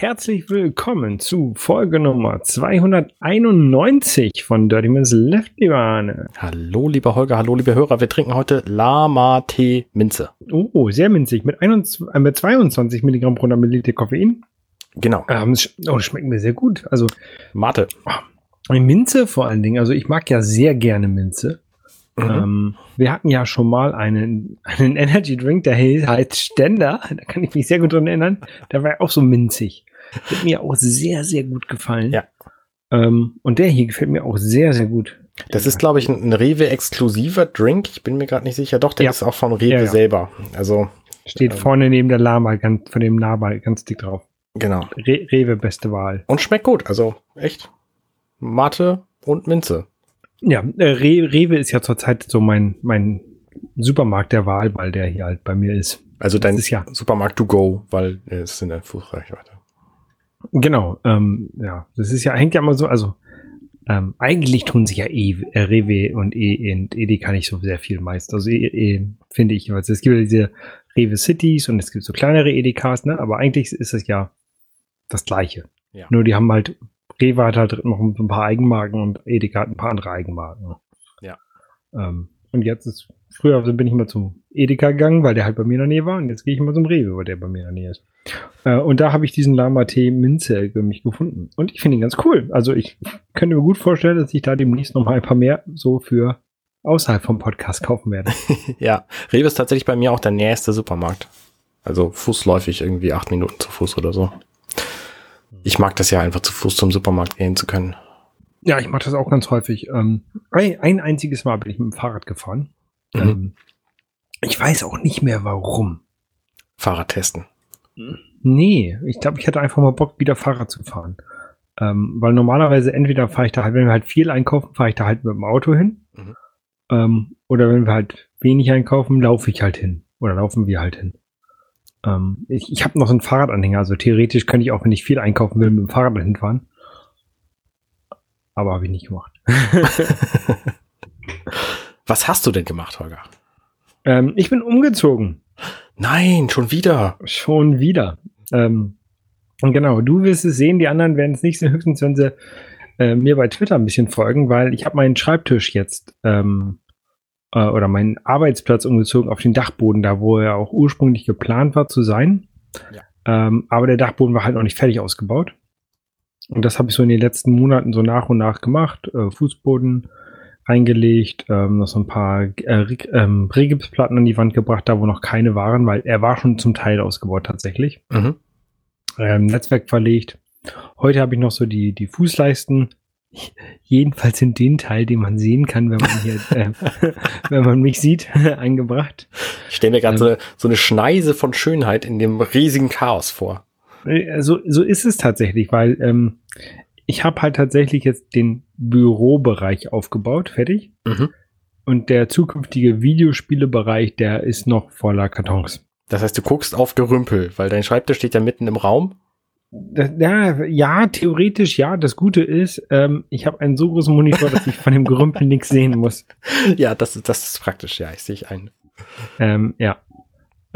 Herzlich willkommen zu Folge Nummer 291 von Dirty Minutes Left, lieber Arne. Hallo, lieber Holger, hallo, liebe Hörer. Wir trinken heute Lama-Tee Minze. Oh, sehr minzig. Mit, 21, äh, mit 22 Milligramm pro Milliliter Koffein. Genau. Ähm, oh, das schmeckt mir sehr gut. Also Mate. Minze vor allen Dingen. Also ich mag ja sehr gerne Minze. Mhm. Ähm, wir hatten ja schon mal einen, einen Energy Drink, der heißt Ständer. Da kann ich mich sehr gut dran erinnern. Der war ja auch so minzig. Hat mir auch sehr, sehr gut gefallen. Ja. Ähm, und der hier gefällt mir auch sehr, sehr gut. Das ist, glaube ich, ein, Rewe-exklusiver Drink. Ich bin mir gerade nicht sicher. Doch, der Ja. ist auch von Rewe Ja, ja. selber. Also, Steht Ähm. vorne neben der Lama, ganz, von dem Nabal ganz dick drauf. genau. Re Rewe beste Wahl. Und schmeckt gut. Also, echt. Mate und Minze. Ja, äh, Re Rewe ist ja zurzeit so mein, mein Supermarkt der Wahl, weil der hier halt bei mir ist. Also dein ist ja- Supermarkt to go, weil es in der Fußreichweite. Genau, ähm, ja, das ist ja, hängt ja immer so, also ähm, eigentlich tun sich ja e, äh, Rewe und E und Edeka nicht so sehr viel meist. Also e, e, finde ich, also es gibt ja diese Rewe Cities und es gibt so kleinere Edekas, ne? Aber eigentlich ist es ja das Gleiche. Ja. Nur die haben halt, Rewe hat halt noch ein paar Eigenmarken und Edeka hat ein paar andere Eigenmarken. Ja. Ähm, und jetzt ist, früher bin ich immer zum Edeka gegangen, weil der halt bei mir in der Nähe war und jetzt gehe ich immer zum Rewe, weil der bei mir in der Nähe ist. Äh, und da habe ich diesen Lama-Tee Minze für mich gefunden. Und ich finde ihn ganz cool. Also ich könnte mir gut vorstellen, dass ich da demnächst noch mal ein paar mehr so für außerhalb vom Podcast kaufen werde. Ja, Rewe ist tatsächlich bei mir auch der nächste Supermarkt. Also fußläufig irgendwie acht Minuten zu Fuß oder so. Ich mag das ja einfach zu Fuß zum Supermarkt gehen zu können. Ja, ich mache das auch ganz häufig. Ähm, ein, ein einziges Mal bin ich mit dem Fahrrad gefahren. Mhm. Ähm, ich weiß auch nicht mehr warum. Fahrrad testen. Nee, ich glaube, ich hatte einfach mal Bock, wieder Fahrrad zu fahren. Ähm, weil normalerweise entweder fahre ich da halt, wenn wir halt viel einkaufen, fahre ich da halt mit dem Auto hin. Mhm. Ähm, oder wenn wir halt wenig einkaufen, laufe ich halt hin. Oder laufen wir halt hin. Ähm, ich ich habe noch so einen Fahrradanhänger, also theoretisch könnte ich auch, wenn ich viel einkaufen will, mit dem Fahrrad dahin fahren. Aber habe ich nicht gemacht. Was hast du denn gemacht, Holger? Ähm, ich bin umgezogen. Nein, schon wieder. Schon wieder. Ähm, und genau, du wirst es sehen, die anderen werden es nicht sehen, höchstens wenn sie äh, mir bei Twitter ein bisschen folgen, weil ich habe meinen Schreibtisch jetzt ähm, äh, oder meinen Arbeitsplatz umgezogen auf den Dachboden, da wo er auch ursprünglich geplant war zu sein. Ja. Ähm, aber der Dachboden war halt noch nicht fertig ausgebaut. Und das habe ich so in den letzten Monaten so nach und nach gemacht. Äh, Fußboden reingelegt, ähm, noch so ein paar äh, ähm, Regipsplatten an die Wand gebracht, da wo noch keine waren, weil er war schon zum Teil ausgebaut tatsächlich. Mhm. Ähm, Netzwerk verlegt. Heute habe ich noch so die, die Fußleisten, jedenfalls in den Teil, den man sehen kann, wenn man hier, äh, wenn man mich sieht, eingebracht. Ich stelle mir gerade Ähm. so, eine- so eine Schneise von Schönheit in dem riesigen Chaos vor. Äh, So, so ist es tatsächlich, weil ähm, ich habe halt tatsächlich jetzt den Bürobereich aufgebaut, fertig. Mhm. Und der zukünftige Videospielebereich, der ist noch voller Kartons. Das heißt, du guckst auf Gerümpel, weil dein Schreibtisch steht ja mitten im Raum. Ja, ja, theoretisch ja. Das Gute ist, ähm, ich habe einen so großen Monitor, dass ich von dem Gerümpel nichts sehen muss. Ja, das, ist- das ist praktisch, ja, ich sehe ein. Ähm, ja.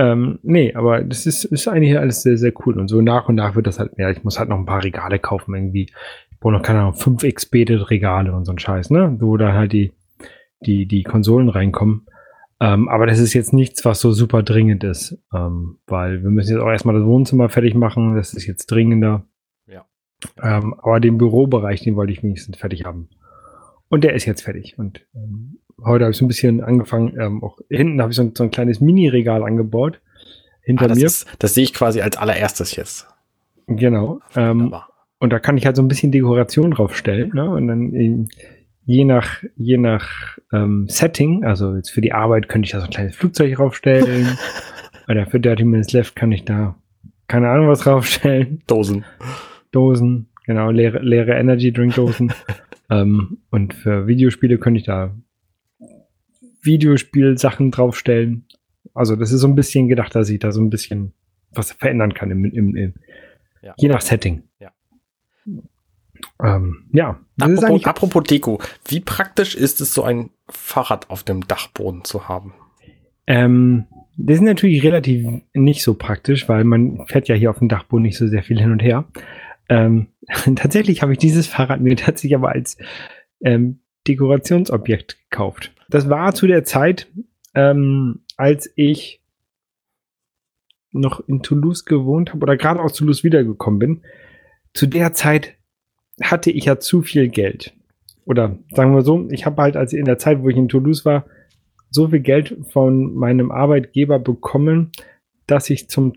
Ähm, nee, aber das ist, ist eigentlich alles sehr, sehr cool. Und so nach und nach wird das halt mehr. Ich muss halt noch ein paar Regale kaufen, irgendwie. Ich brauche noch, keine Ahnung, fünf Expedit-Regale und so ein Scheiß, ne? Wo da halt die, die, die Konsolen reinkommen. Ähm, aber das ist jetzt nichts, was so super dringend ist. Ähm, weil wir müssen jetzt auch erstmal das Wohnzimmer fertig machen. Das ist jetzt dringender. Ja. Ähm, aber den Bürobereich, den wollte ich wenigstens fertig haben. Und der ist jetzt fertig. Und ähm, heute habe ich so ein bisschen angefangen, ähm, auch hinten habe ich so ein, so ein kleines Mini-Regal angebaut. Hinter Ah, das, mir. ist, das sehe ich quasi als allererstes jetzt. genau. Ähm, und da kann ich halt so ein bisschen Dekoration draufstellen. Ne? Und dann je nach, je nach ähm, Setting, also jetzt für die Arbeit könnte ich da so ein kleines Flugzeug draufstellen. Oder für Dirty Minutes Left kann ich da keine Ahnung was draufstellen. Dosen. Dosen, genau, leere, leere Energy Drink Dosen. ähm, und für Videospiele könnte ich da Videospielsachen draufstellen. Also das ist so ein bisschen gedacht, dass ich da so ein bisschen was verändern kann im, im, im Ja. je nach Setting. Ja. Ähm, ja. Apropos, apropos Deko, wie praktisch ist es, so ein Fahrrad auf dem Dachboden zu haben? ähm, das ist natürlich relativ nicht so praktisch, weil man fährt ja hier auf dem Dachboden nicht so sehr viel hin und her. Ähm, tatsächlich habe ich dieses Fahrrad mir tatsächlich aber als ähm, Dekorationsobjekt gekauft. Das war zu der Zeit, ähm, als ich noch in Toulouse gewohnt habe oder gerade aus Toulouse wiedergekommen bin. Zu der Zeit hatte ich ja zu viel Geld. Oder sagen wir so, ich habe halt, als in der Zeit, wo ich in Toulouse war, so viel Geld von meinem Arbeitgeber bekommen, dass ich zum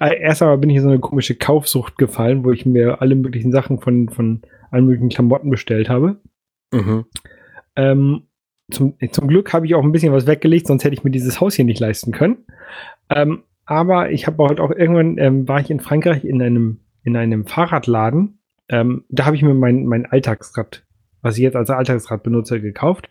äh, erst einmal bin ich in so eine komische Kaufsucht gefallen, wo ich mir alle möglichen Sachen von, von allen möglichen Klamotten bestellt habe. Mhm. Ähm, zum, zum Glück habe ich auch ein bisschen was weggelegt, sonst hätte ich mir dieses Haus hier nicht leisten können. Ähm, aber ich habe halt auch irgendwann, ähm, war ich in Frankreich in einem, in einem Fahrradladen. Ähm, da habe ich mir mein, mein Alltagsrad, was ich jetzt als Alltagsrad benutze, gekauft.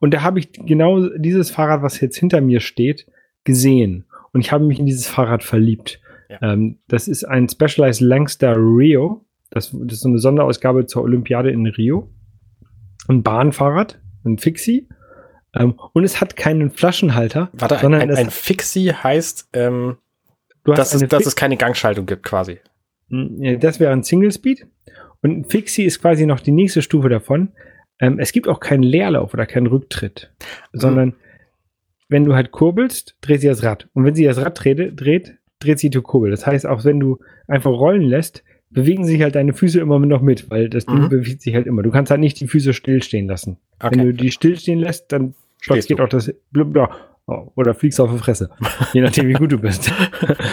Und da habe ich genau dieses Fahrrad, was jetzt hinter mir steht, gesehen. Und ich habe mich in dieses Fahrrad verliebt. Ja. Ähm, das ist ein Specialized Langster Rio. Das, das ist so eine Sonderausgabe zur Olympiade in Rio. Ein Bahnfahrrad, ein Fixie. Ähm, und es hat keinen Flaschenhalter, Warte, ein, sondern ein, es, ein Fixie heißt, ähm, dass, es, dass es keine Gangschaltung gibt, quasi. Das wäre ein Single Speed. Und ein Fixie ist quasi noch die nächste Stufe davon. Ähm, es gibt auch keinen Leerlauf oder keinen Rücktritt, sondern wenn du halt kurbelst, dreht sie das Rad. Und wenn sie das Rad dreht, dreht, dreht sie die Kurbel. Das heißt, auch wenn du einfach rollen lässt, bewegen sich halt deine Füße immer noch mit, weil das Ding Mhm. bewegt sich halt immer. Du kannst halt nicht die Füße stillstehen lassen. Wenn Okay. du die stillstehen lässt, dann Stehst geht du. auch das oder fliegst auf die Fresse. Je nachdem, wie gut du bist.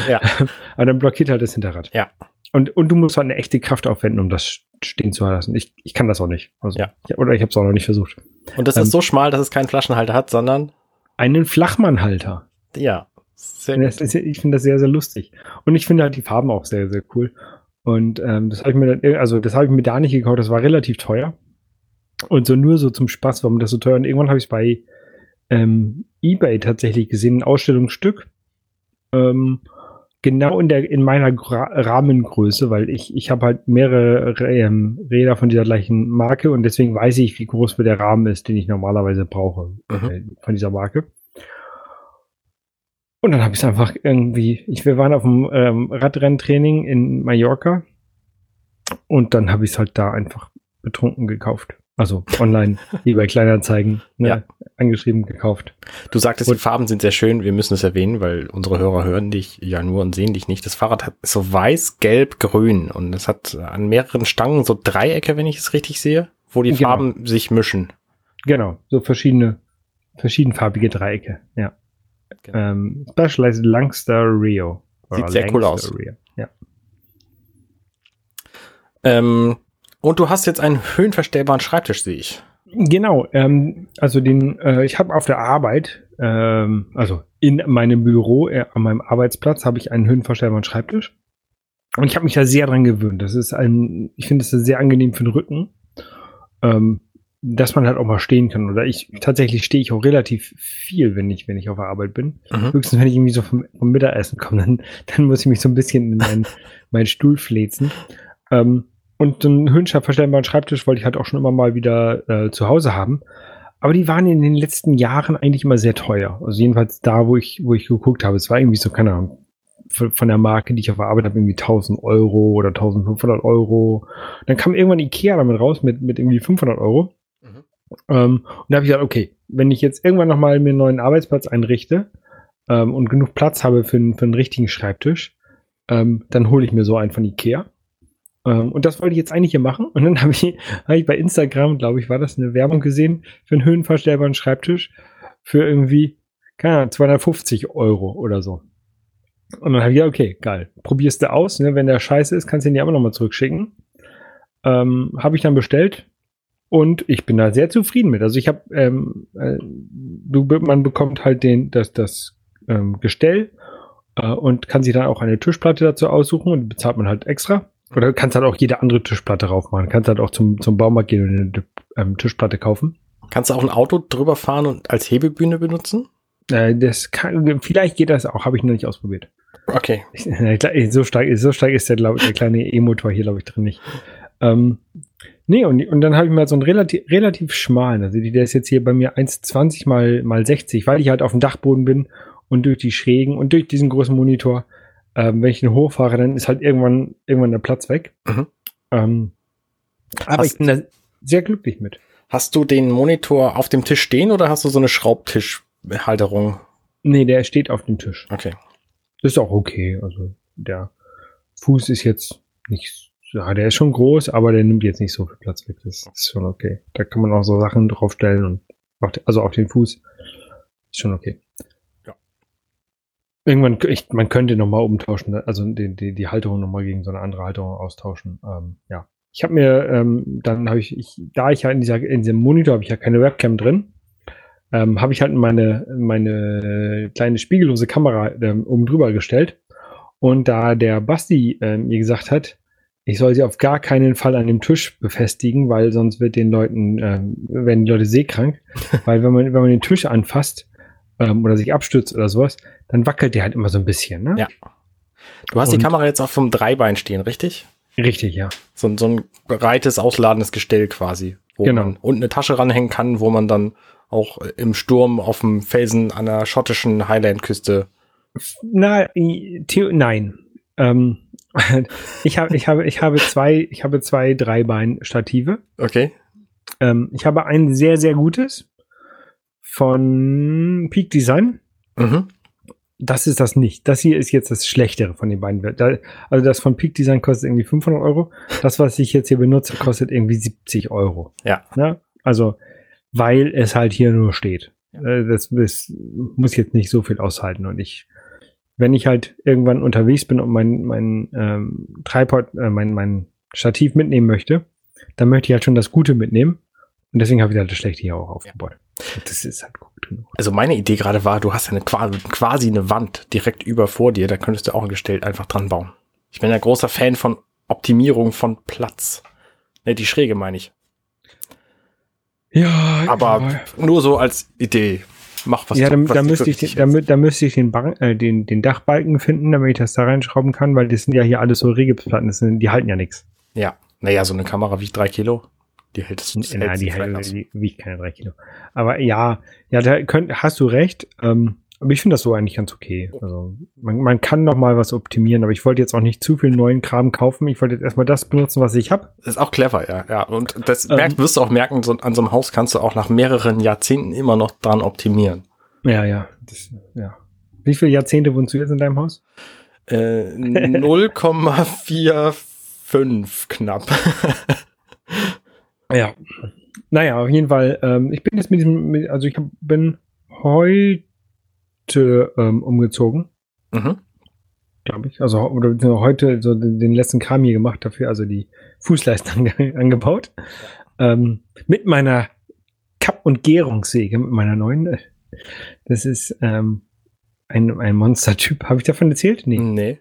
Ja. Aber dann blockiert halt das Hinterrad. Ja. Und, und du musst halt eine echte Kraft aufwenden, um das stehen zu lassen. Ich, ich kann das auch nicht. Also, Ja. oder ich habe es auch noch nicht versucht. Und das Ähm, ist so schmal, dass es keinen Flaschenhalter hat, sondern, Einen Flachmannhalter. ja. Sehr Das ich finde das sehr, sehr lustig. Und ich finde halt die Farben auch sehr, sehr cool. Und ähm, das habe ich mir dann, also das habe ich mir da nicht gekauft, das war relativ teuer. Und so nur so zum Spaß, warum das so teuer. Und irgendwann habe ich es bei ähm, Ebay tatsächlich gesehen, ein Ausstellungsstück. Ähm, genau in der in meiner Gra Rahmengröße, weil ich ich habe halt mehrere ähm, Räder von dieser gleichen Marke und deswegen weiß ich, wie groß der Rahmen ist, den ich normalerweise brauche Mhm. äh, von dieser Marke. Und dann habe ich es einfach irgendwie, ich, wir waren auf dem ähm, Radrenntraining in Mallorca und dann habe ich es halt da einfach betrunken gekauft. Also online, wie bei Kleinanzeigen, ne, Ja. angeschrieben gekauft. Du sagtest, Und- die Farben sind sehr schön. Wir müssen es erwähnen, weil unsere Hörer hören dich ja nur und sehen dich nicht. Das Fahrrad hat so weiß, gelb, grün und es hat an mehreren Stangen so Dreiecke, wenn ich es richtig sehe, wo die Genau. Farben sich mischen. Genau, so verschiedene, verschiedenfarbige Dreiecke, ja. Genau. Ähm, Specialized Langster Rio. Sieht sehr cool Langster aus. Rio. Ja. Ähm, und du hast jetzt einen höhenverstellbaren Schreibtisch, sehe ich. Genau, ähm, also den, äh, ich habe auf der Arbeit, ähm, also in meinem Büro, äh, an meinem Arbeitsplatz, habe ich einen höhenverstellbaren Schreibtisch. Und ich habe mich da sehr dran gewöhnt. Das ist ein, ich finde es sehr angenehm für den Rücken, ähm, dass man halt auch mal stehen kann. Oder ich tatsächlich stehe ich auch relativ viel, wenn ich, wenn ich auf der Arbeit bin. Mhm. Höchstens, wenn ich irgendwie so vom, vom Mittagessen komme, dann, dann muss ich mich so ein bisschen in meinen, meinen Stuhl fläzen. Ähm, und einen höhenverstellbaren Schreibtisch wollte ich halt auch schon immer mal wieder äh, zu Hause haben. Aber die waren in den letzten Jahren eigentlich immer sehr teuer. Also jedenfalls da, wo ich, wo ich geguckt habe. Es war irgendwie so, keine Ahnung, von von der Marke, die ich auf der Arbeit habe, irgendwie 1000 Euro oder 1500 Euro. Dann kam irgendwann Ikea damit raus mit, mit irgendwie 500 Euro. Ähm, und da habe ich gesagt, okay, wenn ich jetzt irgendwann nochmal mir einen neuen Arbeitsplatz einrichte ähm, und genug Platz habe für, einen- für einen richtigen Schreibtisch, ähm, dann hole ich mir so einen von Ikea. Ähm, und das wollte ich jetzt eigentlich hier machen. Und dann habe ich, hab ich bei Instagram, glaube ich, war das eine Werbung gesehen für einen höhenverstellbaren Schreibtisch für irgendwie, keine Ahnung, 250 Euro oder so. Und dann habe ich gesagt, okay, geil. Probierst du aus. Ne? Wenn der scheiße ist, kannst du ihn ja immer nochmal zurückschicken. Ähm, habe ich dann bestellt. Und ich bin da sehr zufrieden mit. Also ich habe, ähm, äh, du, man bekommt halt den, das, das ähm, Gestell äh, und kann sich dann auch eine Tischplatte dazu aussuchen und bezahlt man halt extra. Oder kannst halt auch jede andere Tischplatte drauf machen. Kannst halt auch zum, zum Baumarkt gehen und eine ähm, Tischplatte kaufen. Kannst du auch ein Auto drüber fahren und als Hebebühne benutzen? Äh, das kann, vielleicht geht das auch, habe ich noch nicht ausprobiert. Okay. so, stark, so stark ist der, glaub, der kleine E-Motor hier, glaube ich, drin nicht. Ähm, nee, und, und dann habe ich mal so einen relativ, relativ schmalen, also der ist jetzt hier bei mir 1,20 mal, mal 60, weil ich halt auf dem Dachboden bin und durch die Schrägen und durch diesen großen Monitor, ähm, wenn ich den hochfahre, dann ist halt irgendwann, irgendwann der Platz weg. Mhm. Ähm, aber hast, ich bin da sehr glücklich mit. Hast du den Monitor auf dem Tisch stehen oder hast du so eine Schraubtischhalterung? Nee, der steht auf dem Tisch. Okay. Das ist auch okay. Also der Fuß ist jetzt nicht, ja, der ist schon groß, aber der nimmt jetzt nicht so viel Platz weg. Das ist schon okay. Da kann man auch so Sachen draufstellen und auf, also auf den Fuß. Ist schon okay. Ja. Irgendwann, ich, man könnte nochmal umtauschen, also die, die, die Halterung nochmal gegen so eine andere Halterung austauschen. Ähm, ja. Ich habe mir, ähm, dann habe ich, ich, da ich ja in, dieser, in diesem Monitor habe ich ja keine Webcam drin, ähm, habe ich halt meine, meine kleine spiegellose Kamera ähm, oben drüber gestellt. Und da der Basti äh, mir gesagt hat, ich soll sie auf gar keinen Fall an dem Tisch befestigen, weil sonst wird den Leuten, ähm, werden die Leute seekrank. weil wenn man, wenn man den Tisch anfasst ähm, oder sich abstützt oder sowas, dann wackelt der halt immer so ein bisschen. Ne? Ja. Du hast Und, die Kamera jetzt auf vom Dreibein stehen, richtig? Richtig, ja. So, so ein breites, ausladendes Gestell quasi, wo genau. man unten eine Tasche ranhängen kann, wo man dann auch im Sturm auf dem Felsen an der schottischen Highland-Küste. Na, nein. Ähm, ich habe, ich habe, ich habe zwei, ich habe zwei Dreibein-Stative. Okay. Ähm, ich habe ein sehr, sehr gutes von Peak Design. Mhm. Das ist das nicht. Das hier ist jetzt das Schlechtere von den beiden. also das von Peak Design kostet irgendwie 500 Euro. Das, was ich jetzt hier benutze, kostet irgendwie 70 Euro. Ja. ja? Also weil es halt hier nur steht. Ja. Das, das muss jetzt nicht so viel aushalten. Und ich, wenn ich halt irgendwann unterwegs bin und mein, mein ähm, Tripod, äh, mein, mein Stativ mitnehmen möchte, dann möchte ich halt schon das Gute mitnehmen. Und deswegen habe ich halt das Schlechte hier auch aufgebaut. Ja. Das ist halt gut genug. Also meine Idee gerade war, du hast eine quasi eine Wand direkt über vor dir, da könntest du auch ein Gestell einfach dran bauen. Ich bin ein großer Fan von Optimierung von Platz. Ne, die Schräge meine ich. Ja, aber ja. nur so als Idee. Mach was. Ja, da, da müsste ich, den, da, da müsste ich den, Bar, äh, den, den Dachbalken finden, damit ich das da reinschrauben kann, weil das sind ja hier alles so Regipsplatten, das sind, die halten ja nichts. Ja, naja, so eine Kamera wiegt drei Kilo. Die hält es. Nein, die, hält, die wiegt keine drei Kilo. Aber ja, ja, da könnt, hast du recht. Ähm, aber ich finde das so eigentlich ganz okay. Also man, man kann noch mal was optimieren, aber ich wollte jetzt auch nicht zu viel neuen Kram kaufen. Ich wollte jetzt erstmal das benutzen, was ich habe. Ist auch clever, ja. ja. Und das ähm, merkt, wirst du auch merken, so, an so einem Haus kannst du auch nach mehreren Jahrzehnten immer noch dran optimieren. Ja, ja. Das, ja. Wie viele Jahrzehnte wohnst du jetzt in deinem Haus? Äh, 0,45 knapp. ja. Naja, auf jeden Fall. Ähm, ich bin jetzt mit diesem, also ich hab, bin heute ähm, umgezogen. Mhm. Glaube ich. Also oder heute so den, letzten Kram hier gemacht dafür, also die Fußleisten ange angebaut. Ähm, mit meiner Kapp- und Gärungssäge, mit meiner neuen. Das ist ähm, ein, ein Monstertyp. Habe ich davon erzählt? Nee. Nee.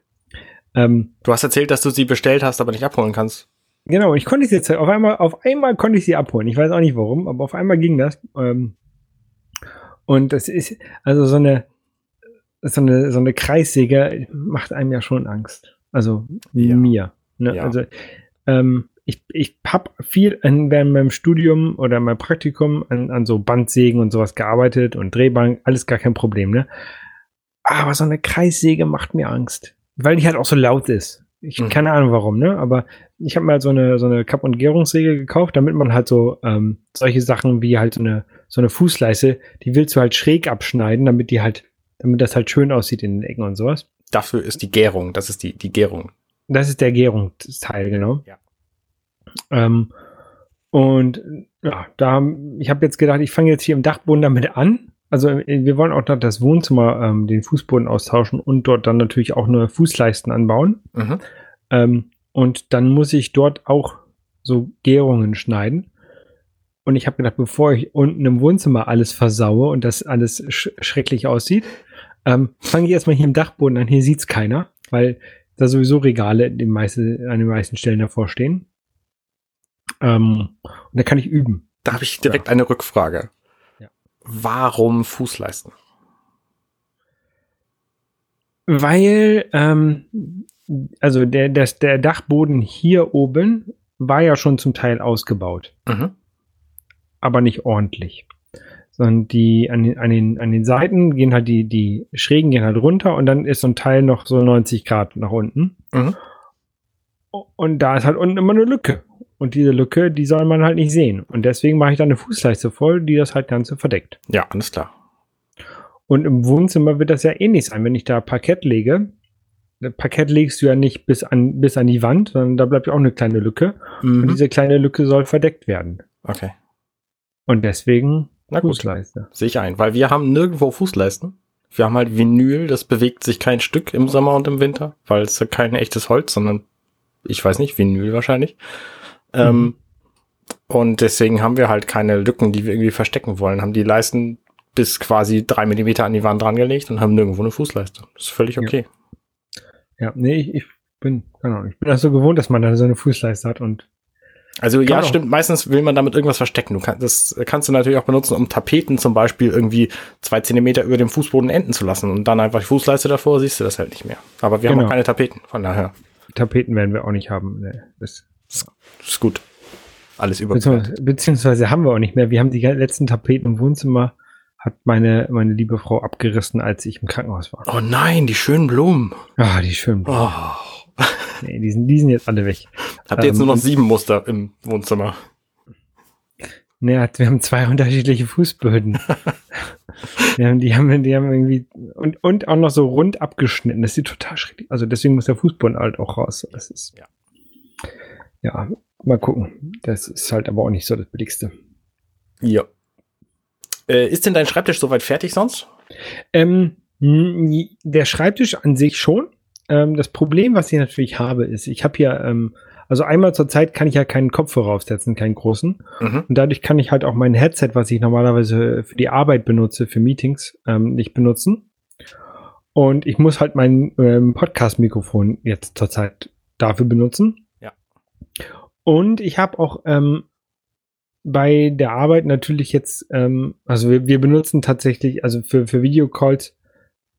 Ähm, du hast erzählt, dass du sie bestellt hast, aber nicht abholen kannst. Genau, ich konnte sie jetzt auf einmal, auf einmal konnte ich sie abholen. Ich weiß auch nicht warum, aber auf einmal ging das. Ähm, und das ist also so eine, so eine, so eine Kreissäge macht einem ja schon Angst. Also ja. mir. Ne? Ja. Also ähm, ich, ich habe viel in, während meinem Studium oder meinem Praktikum an, an so Bandsägen und sowas gearbeitet und Drehbank, alles gar kein Problem, ne? Aber so eine Kreissäge macht mir Angst. Weil die halt auch so laut ist. Ich mhm. keine Ahnung warum, ne? Aber ich habe mir halt so eine so eine Kapp- und Gärungssäge gekauft, damit man halt so ähm, solche Sachen wie halt so eine so eine Fußleiste, die willst du halt schräg abschneiden, damit die halt damit das halt schön aussieht in den Ecken und sowas. Dafür ist die Gärung, das ist die, die Gärung. Das ist der Gärungsteil, genau. Ja. Ähm, und ja, da, ich habe jetzt gedacht, ich fange jetzt hier im Dachboden damit an. Also wir wollen auch noch das Wohnzimmer, ähm, den Fußboden austauschen und dort dann natürlich auch nur Fußleisten anbauen. Mhm. Ähm, und dann muss ich dort auch so Gärungen schneiden. Und ich habe gedacht, bevor ich unten im Wohnzimmer alles versaue und das alles sch schrecklich aussieht, ähm, fange ich erstmal hier im Dachboden an. Hier sieht's keiner, weil da sowieso Regale den meiste, an den meisten Stellen davor stehen. Ähm, und da kann ich üben. Da habe ich direkt ja. eine Rückfrage. Ja. Warum Fußleisten? Weil, ähm, also der, der, der Dachboden hier oben war ja schon zum Teil ausgebaut, Mhm. aber nicht ordentlich. Sondern die an den, an den, an den Seiten gehen halt die, die Schrägen gehen halt runter und dann ist so ein Teil noch so 90 Grad nach unten. Mhm. Und da ist halt unten immer eine Lücke. Und diese Lücke, die soll man halt nicht sehen. Und deswegen mache ich da eine Fußleiste voll, die das halt Ganze verdeckt. Ja, alles klar. Und im Wohnzimmer wird das ja ähnlich sein, wenn ich da Parkett lege. Parkett legst du ja nicht bis an, bis an die Wand, sondern da bleibt ja auch eine kleine Lücke. Und Mhm. diese kleine Lücke soll verdeckt werden. Okay. Und deswegen Na gut. Fußleiste. Sehe ich ein, weil wir haben nirgendwo Fußleisten. Wir haben halt Vinyl, das bewegt sich kein Stück im Sommer und im Winter, weil es ja kein echtes Holz, sondern ich weiß nicht, Vinyl wahrscheinlich. Ähm, und deswegen haben wir halt keine Lücken, die wir irgendwie verstecken wollen. Haben die Leisten bis quasi drei Millimeter an die Wand drangelegt und haben nirgendwo eine Fußleiste. Das ist völlig Ja. okay. Ja, nee, ich, ich bin, keine Ahnung, ich bin das so gewohnt, dass man da so eine Fußleiste hat und Also ja, man auch. stimmt. Meistens will man damit irgendwas verstecken. Du kannst, das kannst du natürlich auch benutzen, um Tapeten zum Beispiel irgendwie zwei Zentimeter über dem Fußboden enden zu lassen und dann einfach die Fußleiste davor, siehst du das halt nicht mehr. Aber wir haben Genau. auch keine Tapeten, von daher Tapeten werden wir auch nicht haben. Nee, das, ist gut. Alles über. beziehungsweise, beziehungsweise haben wir auch nicht mehr. Wir haben die letzten Tapeten im Wohnzimmer, hat meine, meine liebe Frau abgerissen, als ich im Krankenhaus war. Oh nein, die schönen Blumen. Ah, die schönen. Oh. Nee, die sind, die sind jetzt alle weg. Habt ihr jetzt Ähm, nur noch sieben Muster im Wohnzimmer? Hat- wir haben zwei unterschiedliche Fußböden. wir haben, die haben, die haben irgendwie und, und auch noch so rund abgeschnitten. Das sieht total schrecklich. Also deswegen muss der Fußboden halt auch raus. Das ist Ja. ja mal gucken. Das ist halt aber auch nicht so das Billigste. Ja. Äh, ist denn dein Schreibtisch soweit fertig sonst? Ähm, der Schreibtisch an sich schon. Ähm, das Problem, was ich natürlich habe, ist, ich habe hier, ähm, also einmal zur Zeit kann ich ja keinen Kopfhörer aufsetzen, keinen großen. Mhm. Und dadurch kann ich halt auch mein Headset, was ich normalerweise für die Arbeit benutze, für Meetings, ähm, nicht benutzen. Und ich muss halt mein ähm, Podcast-Mikrofon jetzt zurzeit dafür benutzen. Ja. Und ich habe auch ähm, bei der Arbeit natürlich jetzt, ähm, also wir, wir benutzen tatsächlich, also für, für Videocalls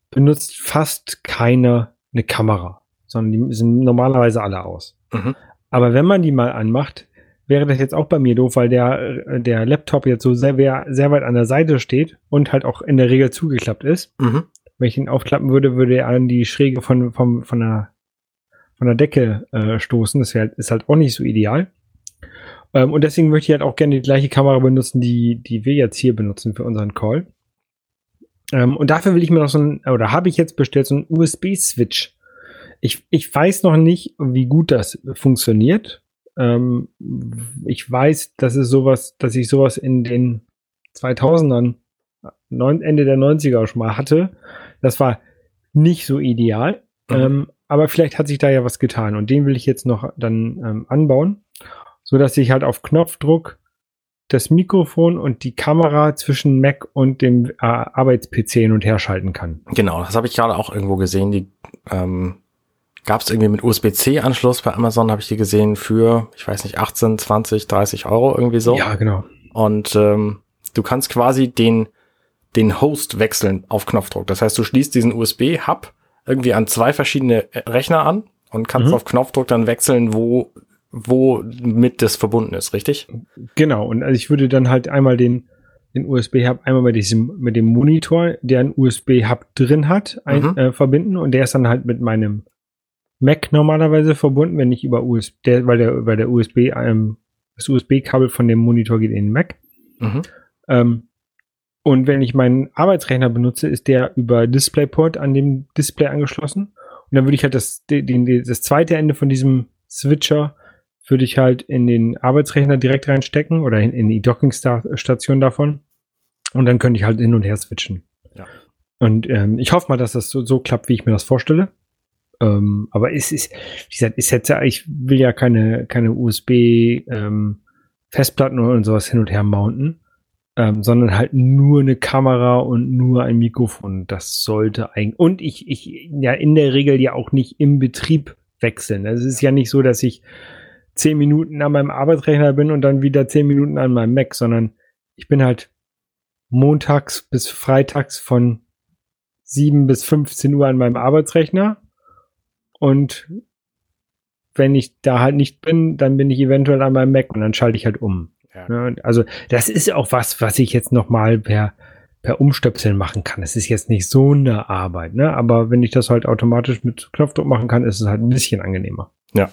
benutzt fast keiner eine Kamera, sondern die sind normalerweise alle aus. Mhm. Aber wenn man die mal anmacht, wäre das jetzt auch bei mir doof, weil der, der Laptop jetzt so sehr, sehr weit an der Seite steht und halt auch in der Regel zugeklappt ist. Mhm. Wenn ich ihn aufklappen würde, würde er an die Schräge von, von, von, der, von der Decke äh, stoßen. Das wär, ist halt auch nicht so ideal. Ähm, und deswegen möchte ich halt auch gerne die gleiche Kamera benutzen, die, die wir jetzt hier benutzen für unseren Call. Ähm, und dafür will ich mir noch so ein, oder habe ich jetzt bestellt, so einen USB-Switch. Ich, ich weiß noch nicht, wie gut das funktioniert. Ähm, ich weiß, dass es sowas, dass ich sowas in den 2000ern, neun, Ende der 90er schon mal hatte. Das war nicht so ideal. Mhm. Ähm, aber vielleicht hat sich da ja was getan und den will ich jetzt noch dann ähm, anbauen, so dass ich halt auf Knopfdruck das Mikrofon und die Kamera zwischen Mac und dem äh, Arbeits-PC hin und her schalten kann. Genau, das habe ich gerade auch irgendwo gesehen. Die ähm, gab es irgendwie mit USB-C-Anschluss bei Amazon, habe ich die gesehen für, ich weiß nicht, 18, 20, 30 Euro irgendwie so. Ja, genau. Und ähm, du kannst quasi den, den Host wechseln auf Knopfdruck. Das heißt, du schließt diesen USB-Hub irgendwie an zwei verschiedene äh, Rechner an und kannst Mhm. auf Knopfdruck dann wechseln, wo, wo mit das verbunden ist, richtig? Genau. Und also ich würde dann halt einmal den, den USB-Hub einmal mit diesem, mit dem Monitor, der einen USB-Hub drin hat, ein, Mhm. äh, verbinden und der ist dann halt mit meinem Mac normalerweise verbunden, wenn ich über USB, der, weil der, weil der USB, ähm, das USB-Kabel von dem Monitor geht in den Mac. Mhm. Ähm, und wenn ich meinen Arbeitsrechner benutze, ist der über DisplayPort an dem Display angeschlossen. Und dann würde ich halt das, den, den, das zweite Ende von diesem Switcher würde ich halt in den Arbeitsrechner direkt reinstecken oder in, in die Dockingstation davon. Und dann könnte ich halt hin und her switchen. Ja. Und ähm, ich hoffe mal, dass das so, so klappt, wie ich mir das vorstelle. Ähm, aber es ist, wie gesagt, ist jetzt, ich will ja keine, keine USB ähm, und sowas hin und her mounten ähm, sondern halt nur eine Kamera und nur ein Mikrofon. Das sollte eigentlich. Und ich, ich ja in der Regel ja auch nicht im Betrieb wechseln. Also es ist ja nicht so, dass ich zehn Minuten an meinem Arbeitsrechner bin und dann wieder zehn Minuten an meinem Mac, sondern ich bin halt montags bis freitags von 7 bis 15 Uhr an meinem Arbeitsrechner und wenn ich da halt nicht bin, dann bin ich eventuell an meinem Mac und dann schalte ich halt um. Ja. Also das ist auch was, was ich jetzt nochmal per, per Umstöpseln machen kann. Es ist jetzt nicht so eine Arbeit, ne? aber wenn ich das halt automatisch mit Knopfdruck machen kann, ist es halt ein bisschen angenehmer. Ja,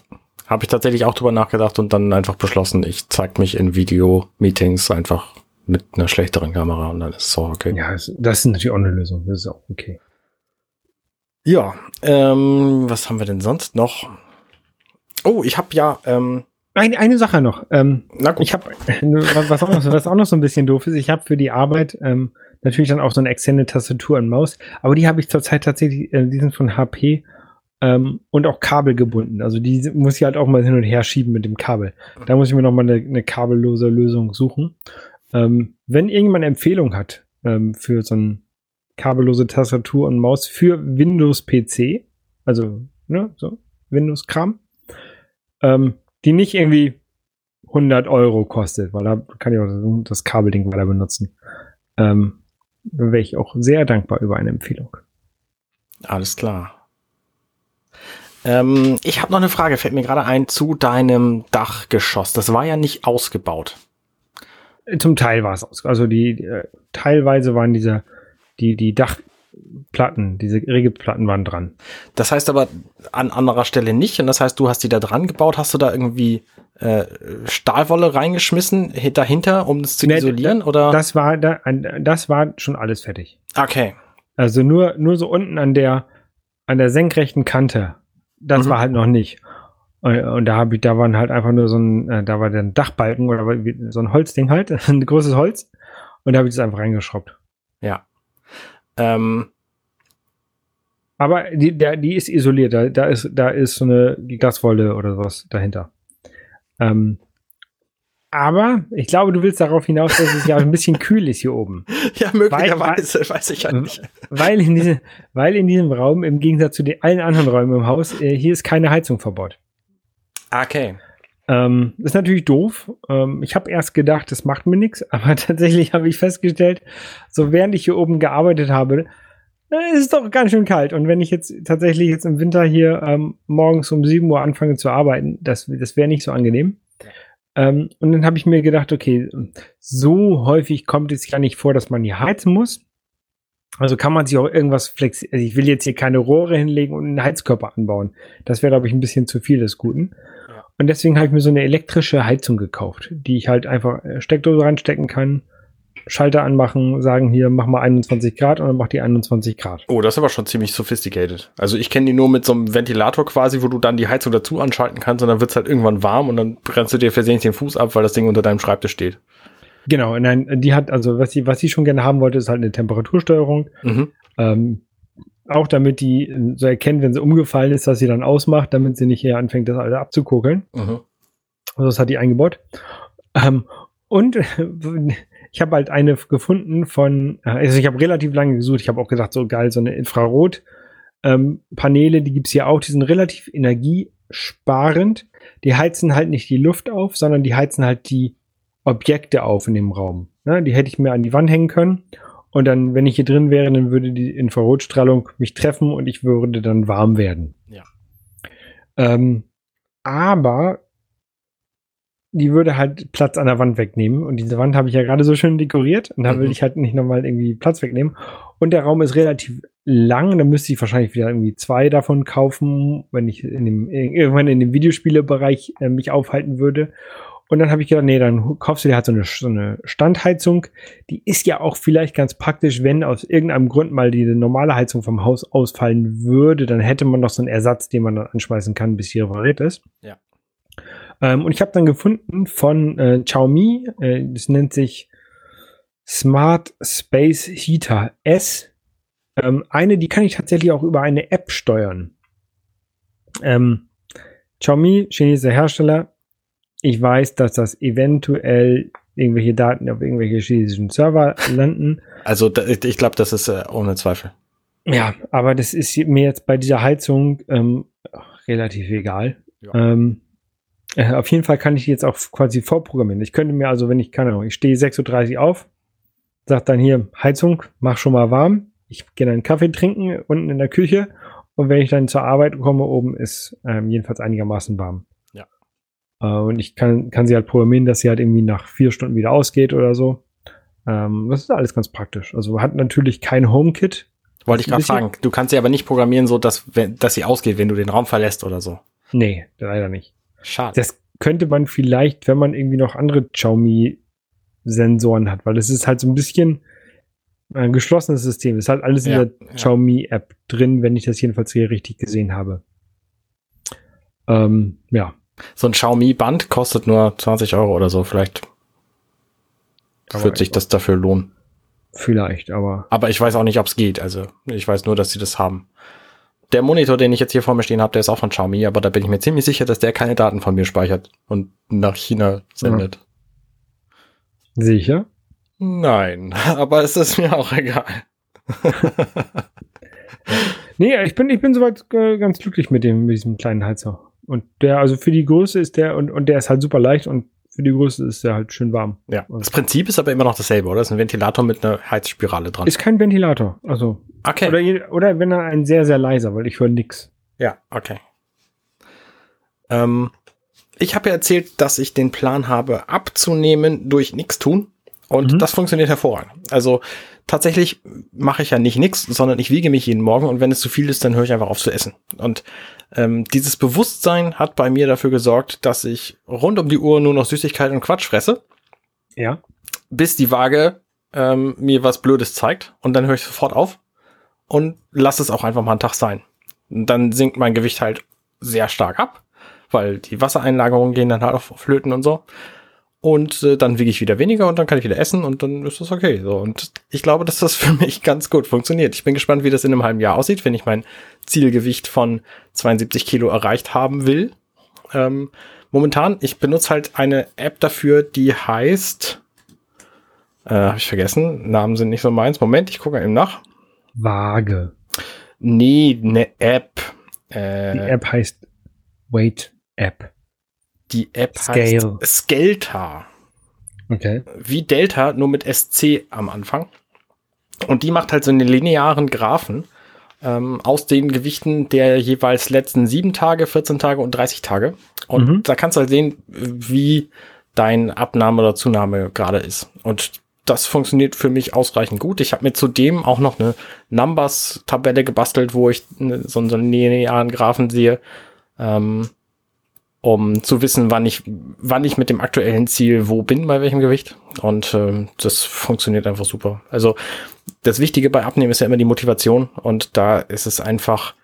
habe ich tatsächlich auch drüber nachgedacht und dann einfach beschlossen, ich zeig mich in Video-Meetings einfach mit einer schlechteren Kamera und dann ist es auch okay. Ja, das ist natürlich auch eine Lösung. Das ist auch okay. Ja, ähm, was haben wir denn sonst noch? Oh, ich habe ja ähm, eine, eine Sache noch. Ähm, Na gut. Ich habe was, auch noch, was auch noch so ein bisschen doof ist. Ich habe für die Arbeit ähm, natürlich dann auch so eine externe Tastatur und Maus, aber die habe ich zurzeit tatsächlich, äh, die sind von HP ähm, und auch Kabel gebunden. Also die muss ich halt auch mal hin und her schieben mit dem Kabel. Da muss ich mir noch mal eine, eine kabellose Lösung suchen. Ähm, wenn irgendjemand Empfehlung hat ähm, für so eine kabellose Tastatur und Maus für Windows PC, also ne, so Windows-Kram, ähm, die nicht irgendwie 100 Euro kostet, weil da kann ich auch das Kabelding weiter benutzen. Ähm, wäre ich auch sehr dankbar über eine Empfehlung. Alles klar. Ähm, ich habe noch eine Frage, fällt mir gerade ein, zu deinem Dachgeschoss. Das war ja nicht ausgebaut. Zum Teil war es ausgebaut. Also die, äh, teilweise waren diese, die, die Dach, Platten, diese Regelplatten waren dran. Das heißt aber an anderer Stelle nicht. Und das heißt, du hast die da dran gebaut. Hast du da irgendwie äh, Stahlwolle reingeschmissen dahinter, um es zu nee, isolieren? Oder? Das war da, das war schon alles fertig. Okay. Also nur, nur so unten an der, an der senkrechten Kante. Das mhm. war halt noch nicht. Und da habe ich, da waren halt einfach nur so ein, äh, da war der Dachbalken oder so ein Holzding halt, ein großes Holz. Und da habe ich das einfach reingeschraubt. Ja. Ähm, aber die, der, die ist isoliert. Da, da, ist, da ist so eine Gaswolle oder sowas dahinter. Ähm, aber ich glaube, du willst darauf hinaus, dass es ja ein bisschen kühl ist hier oben. Ja, möglicherweise, weil, weiß ich ja nicht. Weil in, diese, weil in diesem Raum, im Gegensatz zu den allen anderen Räumen im Haus, äh, hier ist keine Heizung verbaut. Okay. Ähm, ist natürlich doof. Ähm, ich habe erst gedacht, das macht mir nichts, aber tatsächlich habe ich festgestellt, so während ich hier oben gearbeitet habe, äh, ist es doch ganz schön kalt. Und wenn ich jetzt tatsächlich jetzt im Winter hier ähm, morgens um 7 Uhr anfange zu arbeiten, das, das wäre nicht so angenehm. Ähm, und dann habe ich mir gedacht, okay, so häufig kommt es ja nicht vor, dass man hier heizen muss. Also kann man sich auch irgendwas flexibel. Also ich will jetzt hier keine Rohre hinlegen und einen Heizkörper anbauen. Das wäre, glaube ich, ein bisschen zu viel des Guten. Und deswegen habe ich mir so eine elektrische Heizung gekauft, die ich halt einfach äh, Steckdose reinstecken kann, Schalter anmachen, sagen hier, mach mal 21 Grad und dann macht die 21 Grad. Oh, das ist aber schon ziemlich sophisticated. Also ich kenne die nur mit so einem Ventilator quasi, wo du dann die Heizung dazu anschalten kannst und dann wird es halt irgendwann warm und dann brennst du dir versehentlich den Fuß ab, weil das Ding unter deinem Schreibtisch steht. Genau, nein, die hat, also was sie, was sie schon gerne haben wollte, ist halt eine Temperatursteuerung. Mhm. Ähm, auch damit die so erkennt, wenn sie umgefallen ist, dass sie dann ausmacht, damit sie nicht hier anfängt, das alle abzukugeln. Mhm. Also das hat die eingebaut. Ähm, und ich habe halt eine gefunden von, äh, also ich habe relativ lange gesucht, ich habe auch gedacht, so geil, so eine Infrarot-Paneele, ähm, die gibt's hier auch, die sind relativ energiesparend. Die heizen halt nicht die Luft auf, sondern die heizen halt die Objekte auf in dem Raum. Ne? Die hätte ich mir an die Wand hängen können und dann, wenn ich hier drin wäre, dann würde die Infrarotstrahlung mich treffen und ich würde dann warm werden. Ja. Ähm, aber die würde halt Platz an der Wand wegnehmen. Und diese Wand habe ich ja gerade so schön dekoriert. Und da mhm. will ich halt nicht nochmal irgendwie Platz wegnehmen. Und der Raum ist relativ lang. Da müsste ich wahrscheinlich wieder irgendwie zwei davon kaufen, wenn ich in dem, irgendwann in dem Videospielebereich äh, mich aufhalten würde. Und dann habe ich gedacht, nee, dann kaufst du dir halt so eine, so eine Standheizung. Die ist ja auch vielleicht ganz praktisch, wenn aus irgendeinem Grund mal die normale Heizung vom Haus ausfallen würde, dann hätte man noch so einen Ersatz, den man dann anschmeißen kann, bis hier repariert ist. Ja. Ähm, und ich habe dann gefunden von äh, Xiaomi, äh, das nennt sich Smart Space Heater S. Ähm, eine, die kann ich tatsächlich auch über eine App steuern. Ähm, Xiaomi, chinesischer Hersteller, ich weiß, dass das eventuell irgendwelche Daten auf irgendwelche chinesischen Server landen. Also ich glaube, das ist äh, ohne Zweifel. Ja, aber das ist mir jetzt bei dieser Heizung ähm, relativ egal. Ja. Ähm, äh, auf jeden Fall kann ich die jetzt auch quasi vorprogrammieren. Ich könnte mir also, wenn ich, keine Ahnung, ich stehe 6.30 Uhr auf, sag dann hier Heizung, mach schon mal warm ich gehe dann einen Kaffee trinken unten in der Küche und wenn ich dann zur Arbeit komme, oben ist ähm, jedenfalls einigermaßen warm. Ja. Äh, und ich kann, kann sie halt programmieren, dass sie halt irgendwie nach vier Stunden wieder ausgeht oder so. Ähm, das ist alles ganz praktisch. Also hat natürlich kein HomeKit. Wollte ich gerade fragen. Du kannst sie aber nicht programmieren, so dass, wenn, dass sie ausgeht, wenn du den Raum verlässt oder so. Nee, leider nicht. Schade. Das könnte man vielleicht, wenn man irgendwie noch andere Xiaomi-Sensoren hat, weil es ist halt so ein bisschen ein geschlossenes System. Es ist halt alles Ja, in der ja. Xiaomi-App drin, wenn ich das jedenfalls hier richtig gesehen habe. Ähm, ja. So ein Xiaomi-Band kostet nur 20 Euro oder so. Vielleicht Aber wird sich das dafür lohnen. Vielleicht, aber Aber ich weiß auch nicht, ob es geht. Also ich weiß nur, dass sie das haben. Der Monitor, den ich jetzt hier vor mir stehen habe, der ist auch von Xiaomi, aber da bin ich mir ziemlich sicher, dass der keine Daten von mir speichert und nach China sendet. sicher. Nein, aber es ist mir auch egal. Nee, ich bin, ich bin soweit äh, ganz glücklich mit dem, mit diesem kleinen Heizer. Und der, also für die Größe ist der, und, und der ist halt super leicht und für die Größe ist der halt schön warm. Ja, das Prinzip ist aber immer noch dasselbe, oder? Das ist ein Ventilator mit einer Heizspirale dran. Ist kein Ventilator. Also, okay. oder, oder wenn er ein sehr, sehr leiser, weil ich höre nix. Ja, okay. Ähm, ich habe ja erzählt, dass ich den Plan habe, abzunehmen durch nichts tun. Und Mhm. das funktioniert hervorragend. Also tatsächlich mache ich ja nicht nichts, sondern ich wiege mich jeden Morgen und wenn es zu viel ist, dann höre ich einfach auf zu essen. Und ähm, dieses Bewusstsein hat bei mir dafür gesorgt, dass ich rund um die Uhr nur noch Süßigkeit und Quatsch fresse, Ja. bis die Waage ähm, mir was Blödes zeigt und dann höre ich sofort auf und lasse es auch einfach mal einen Tag sein. Und dann sinkt mein Gewicht halt sehr stark ab, weil die Wassereinlagerungen gehen dann halt auf Flöten und so. Und äh, dann wiege ich wieder weniger und dann kann ich wieder essen und dann ist das okay. So. Und ich glaube, dass das für mich ganz gut funktioniert. Ich bin gespannt, wie das in einem halben Jahr aussieht, wenn ich mein Zielgewicht von 72 Kilo erreicht haben will. Ähm, momentan, ich benutze halt eine App dafür, die heißt, äh, habe ich vergessen, Namen sind nicht so meins. Moment, ich gucke eben nach. Waage. Nee, eine App. Äh, Die App heißt Wait App. Die App Scale. heißt Skelta. Okay. Wie Delta, nur mit SC am Anfang. Und die macht halt so eine linearen Graphen ähm, aus den Gewichten der jeweils letzten sieben Tage, 14 Tage und 30 Tage. Und Mhm. da kannst du halt sehen, wie dein Abnahme oder Zunahme gerade ist. Und das funktioniert für mich ausreichend gut. Ich habe mir zudem auch noch eine Numbers-Tabelle gebastelt, wo ich so, so einen linearen Graphen sehe, ähm, um zu wissen, wann ich, wann ich mit dem aktuellen Ziel wo bin, bei welchem Gewicht. Und ähm, das funktioniert einfach super. Also das Wichtige bei Abnehmen ist ja immer die Motivation. Und da ist es einfach,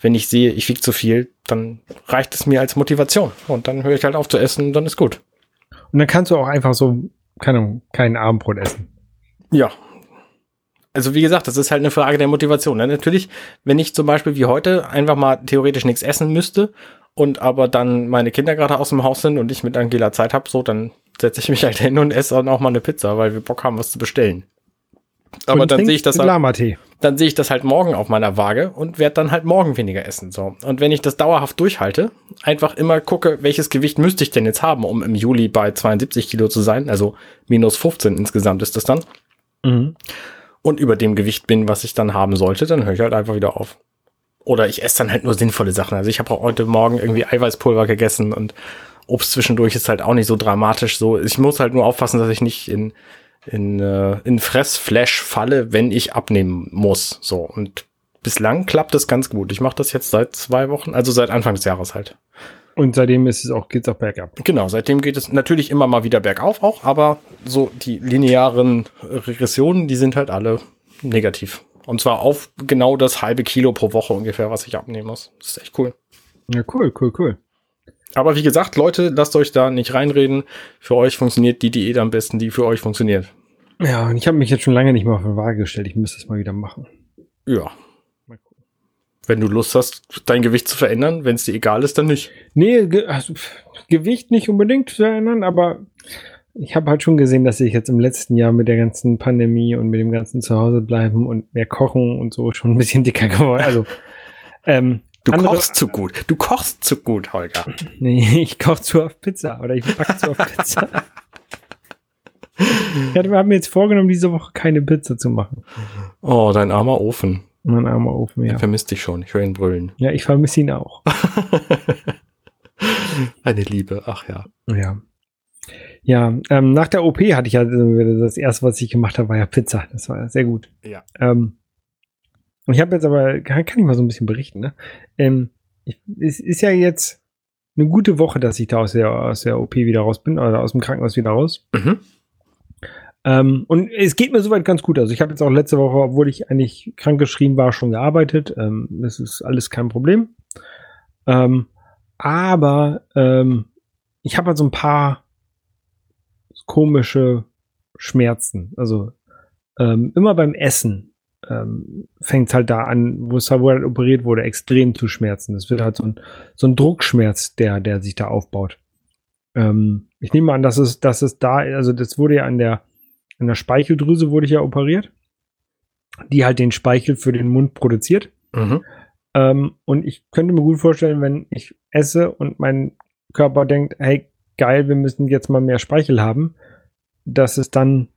wenn ich sehe, ich wiege zu viel, dann reicht es mir als Motivation. Und dann höre ich halt auf zu essen, dann ist gut. Und dann kannst du auch einfach so, keine Ahnung, kein Abendbrot essen. Ja. Also wie gesagt, das ist halt eine Frage der Motivation. Ne? Natürlich, wenn ich zum Beispiel wie heute einfach mal theoretisch nichts essen müsste und aber dann meine Kinder gerade aus dem Haus sind und ich mit Angela Zeit habe, so, dann setze ich mich halt hin und esse dann auch mal eine Pizza, weil wir Bock haben, was zu bestellen. Aber Und dann sehe ich das halt, dann sehe ich das halt morgen auf meiner Waage und werde dann halt morgen weniger essen. So. Und wenn ich das dauerhaft durchhalte, einfach immer gucke, welches Gewicht müsste ich denn jetzt haben, um im Juli bei 72 Kilo zu sein, also minus 15 insgesamt ist das dann, Mhm. und über dem Gewicht bin, was ich dann haben sollte, dann höre ich halt einfach wieder auf. Oder ich esse dann halt nur sinnvolle Sachen. Also ich habe auch heute Morgen irgendwie Eiweißpulver gegessen und Obst zwischendurch ist halt auch nicht so dramatisch. So, ich muss halt nur aufpassen, dass ich nicht in in, äh, in Fressflash falle, wenn ich abnehmen muss. So und bislang klappt das ganz gut. Ich mache das jetzt seit zwei Wochen, also seit Anfang des Jahres halt. Und seitdem ist es auch, geht's auch bergab. Genau, seitdem geht es natürlich immer mal wieder bergauf auch, aber so die linearen Regressionen, die sind halt alle negativ. Und zwar auf genau das halbe Kilo pro Woche ungefähr, was ich abnehmen muss. Das ist echt cool. Ja, cool, cool, cool. Aber wie gesagt, Leute, lasst euch da nicht reinreden. Für euch funktioniert die Diät am besten, die für euch funktioniert. Ja, und ich habe mich jetzt schon lange nicht mehr auf eine Waage gestellt. Ich müsste es mal wieder machen. Ja. Wenn du Lust hast, dein Gewicht zu verändern, wenn es dir egal ist, dann nicht. Nee, also, Gewicht nicht unbedingt zu erinnern, aber ich habe halt schon gesehen, dass ich jetzt im letzten Jahr mit der ganzen Pandemie und mit dem ganzen Zuhause bleiben und mehr kochen und so schon ein bisschen dicker geworden. Also ähm, Du andere- kochst zu gut. Du kochst zu gut, Holger. Nee, ich koche zu oft Pizza oder ich backe zu oft Pizza. Ja, wir haben mir jetzt vorgenommen, diese Woche keine Pizza zu machen. Oh, dein armer Ofen. Mein armer Ofen, ja. Er vermisst dich schon. Ich höre ihn brüllen. Ja, ich vermisse ihn auch. Eine Liebe, ach ja. Ja. Ja, ähm, nach der OP hatte ich ja äh, das erste, was ich gemacht habe, war ja Pizza. Das war sehr gut. Ja. Ähm, ich habe jetzt aber, kann, kann ich mal so ein bisschen berichten, ne? Ähm, ich, es ist ja jetzt eine gute Woche, dass ich da aus der, aus der OP wieder raus bin, oder aus dem Krankenhaus wieder raus. Mhm. Ähm, und es geht mir soweit ganz gut. Also ich habe jetzt auch letzte Woche, obwohl ich eigentlich krankgeschrieben war, schon gearbeitet. Ähm, das ist alles kein Problem. Ähm, aber ähm, ich habe halt so ein paar komische Schmerzen. Also ähm, immer beim Essen ähm, fängt es halt da an, wo es halt, wo halt operiert wurde, extrem zu schmerzen. Das wird halt so ein, so ein Druckschmerz, der, der sich da aufbaut. Ähm, ich nehme an, dass es, dass es da, also das wurde ja an der, an der Speicheldrüse wurde ich ja operiert, die halt den Speichel für den Mund produziert. Mhm. Ähm, und ich könnte mir gut vorstellen, wenn ich esse und mein Körper denkt, hey, geil, wir müssen jetzt mal mehr Speichel haben, dass es dann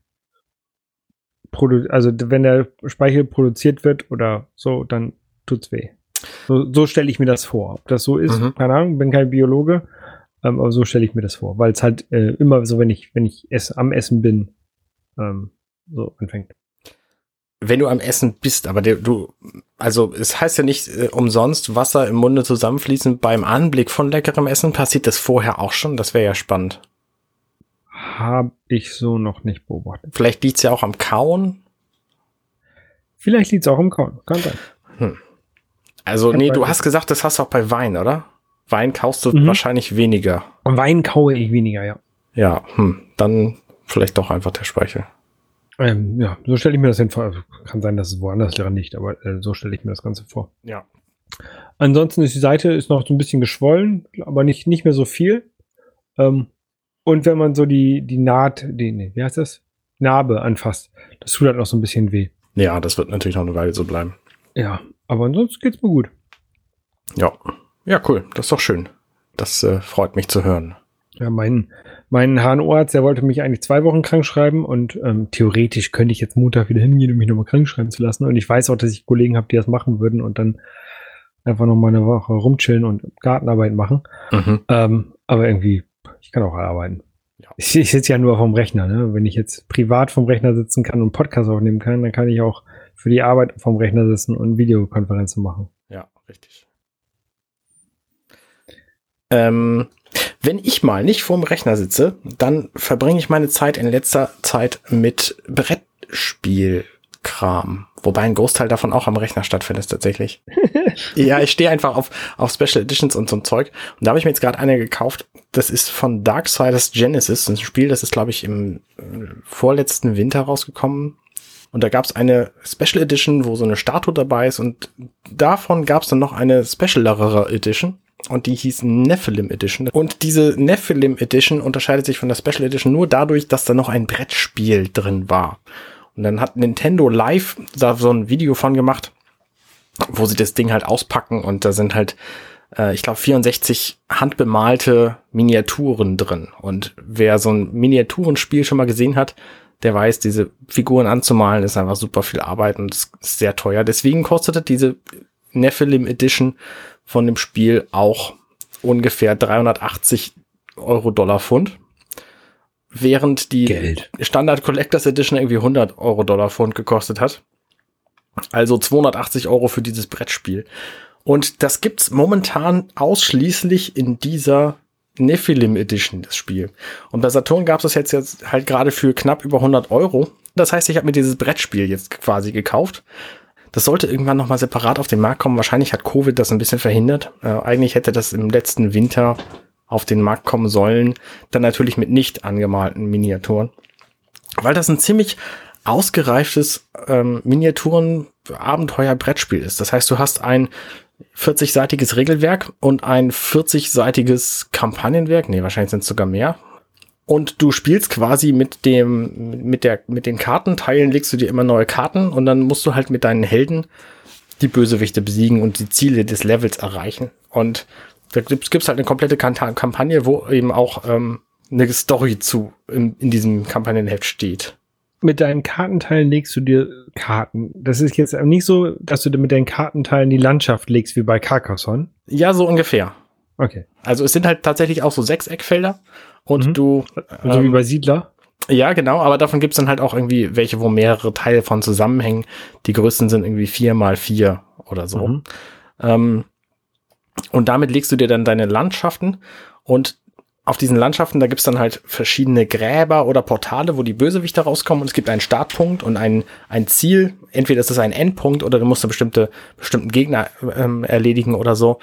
also wenn der Speichel produziert wird oder so, dann tut's weh. So, so stelle ich mir das vor. Ob das so ist, Mhm. keine Ahnung, bin kein Biologe, ähm, aber so stelle ich mir das vor, weil es halt äh, immer so, wenn ich, wenn ich ess, am Essen bin, ähm, so anfängt. Wenn du am Essen bist, aber du, also es heißt ja nicht äh, umsonst Wasser im Munde zusammenfließen. Beim Anblick von leckerem Essen passiert das vorher auch schon. Das wäre ja spannend. Habe ich so noch nicht beobachtet. Vielleicht liegt's ja auch am Kauen. Vielleicht liegt es auch im Kauen. Kann sein. Also, Ja, nee, du hast gesagt, das hast du auch bei Wein, oder? Wein kaust du Mhm. wahrscheinlich weniger. Und Wein kaue ich weniger, ja. Ja, hm, dann vielleicht doch einfach der Speichel. Ähm, ja, so stelle ich mir das hin vor. Also, Kann sein, dass es woanders daran liegt, aber äh, so stelle ich mir das Ganze vor. Ja. Ansonsten ist die Seite ist noch so ein bisschen geschwollen, aber nicht, nicht mehr so viel. Ähm, und wenn man so die, die Naht, die, nee, wie heißt das? Narbe anfasst, das tut halt noch so ein bisschen weh. Ja, das wird natürlich noch eine Weile so bleiben. Ja, aber ansonsten geht's mir gut. Ja. Ja, cool. Das ist doch schön. Das äh, freut mich zu hören. Ja, mein, mein HNO-Arzt, der wollte mich eigentlich zwei Wochen krank schreiben und ähm, theoretisch könnte ich jetzt Montag wieder hingehen, um mich nochmal krank schreiben zu lassen. Und ich weiß auch, dass ich Kollegen habe, die das machen würden und dann einfach nochmal eine Woche rumchillen und Gartenarbeit machen. Mhm. Ähm, aber irgendwie, ich kann auch arbeiten. Ja. Ich, ich sitze ja nur vom Rechner. Ne? Wenn ich jetzt privat vom Rechner sitzen kann und Podcast aufnehmen kann, dann kann ich auch für die Arbeit vom Rechner sitzen und Videokonferenzen machen. Ja, richtig. Ähm, wenn ich mal nicht vorm Rechner sitze, dann verbringe ich meine Zeit in letzter Zeit mit Brettspielkram. Wobei ein Großteil davon auch am Rechner stattfindet tatsächlich. ja, ich stehe einfach auf, auf Special Editions und so ein Zeug. Und da habe ich mir jetzt gerade eine gekauft. Das ist von Darksiders Genesis. Das ist ein Spiel, das ist, glaube ich, im äh, vorletzten Winter rausgekommen. Und da gab es eine Special Edition, wo so eine Statue dabei ist. Und davon gab es dann noch eine Specialere Edition. Und die hieß Nephilim Edition. Und diese Nephilim Edition unterscheidet sich von der Special Edition nur dadurch, dass da noch ein Brettspiel drin war. Und dann hat Nintendo Live da so ein Video von gemacht, wo sie das Ding halt auspacken und da sind halt, äh, ich glaube, 64 handbemalte Miniaturen drin. Und wer so ein Miniaturenspiel schon mal gesehen hat, der weiß, diese Figuren anzumalen ist einfach super viel Arbeit und ist sehr teuer. Deswegen kostete diese Nephilim Edition von dem Spiel auch ungefähr 380 Euro Dollar Pfund. Während die Geld. Standard Collectors Edition irgendwie 100 Euro Dollar Pfund gekostet hat. Also 280 Euro für dieses Brettspiel. Und das gibt's momentan ausschließlich in dieser Nephilim Edition, das Spiel. Und bei Saturn gab's das jetzt, jetzt halt gerade für knapp über 100 Euro. Das heißt, ich habe mir dieses Brettspiel jetzt quasi gekauft. Das sollte irgendwann nochmal separat auf den Markt kommen. Wahrscheinlich hat Covid das ein bisschen verhindert. Äh, eigentlich hätte das im letzten Winter auf den Markt kommen sollen. Dann natürlich mit nicht angemalten Miniaturen. Weil das ein ziemlich ausgereiftes ähm, Miniaturen-Abenteuer-Brettspiel ist. Das heißt, du hast ein 40-seitiges Regelwerk und ein 40-seitiges Kampagnenwerk. Nee, wahrscheinlich sind es sogar mehr. Und du spielst quasi mit dem, mit der, mit den Kartenteilen legst du dir immer neue Karten und dann musst du halt mit deinen Helden die Bösewichte besiegen und die Ziele des Levels erreichen. Und da gibt's halt eine komplette Kampagne, wo eben auch ähm, eine Story zu in, in diesem Kampagnenheft steht. Mit deinen Kartenteilen legst du dir Karten. Das ist jetzt nicht so, dass du mit deinen Kartenteilen die Landschaft legst wie bei Carcassonne. Ja, so ungefähr. Okay. Also es sind halt tatsächlich auch so Sechseckfelder und Mhm. du. Also wie ähm, bei Siedler. ja, genau, aber davon gibt's dann halt auch irgendwie welche, wo mehrere Teile von zusammenhängen. Die größten sind irgendwie vier mal vier oder so. Mhm. Ähm, und damit legst du dir dann deine Landschaften und auf diesen Landschaften, da gibt's dann halt verschiedene Gräber oder Portale, wo die Bösewichte rauskommen und es gibt einen Startpunkt und ein, ein Ziel. Entweder ist es ein Endpunkt oder du musst da bestimmte, bestimmten Gegner ähm, erledigen oder so.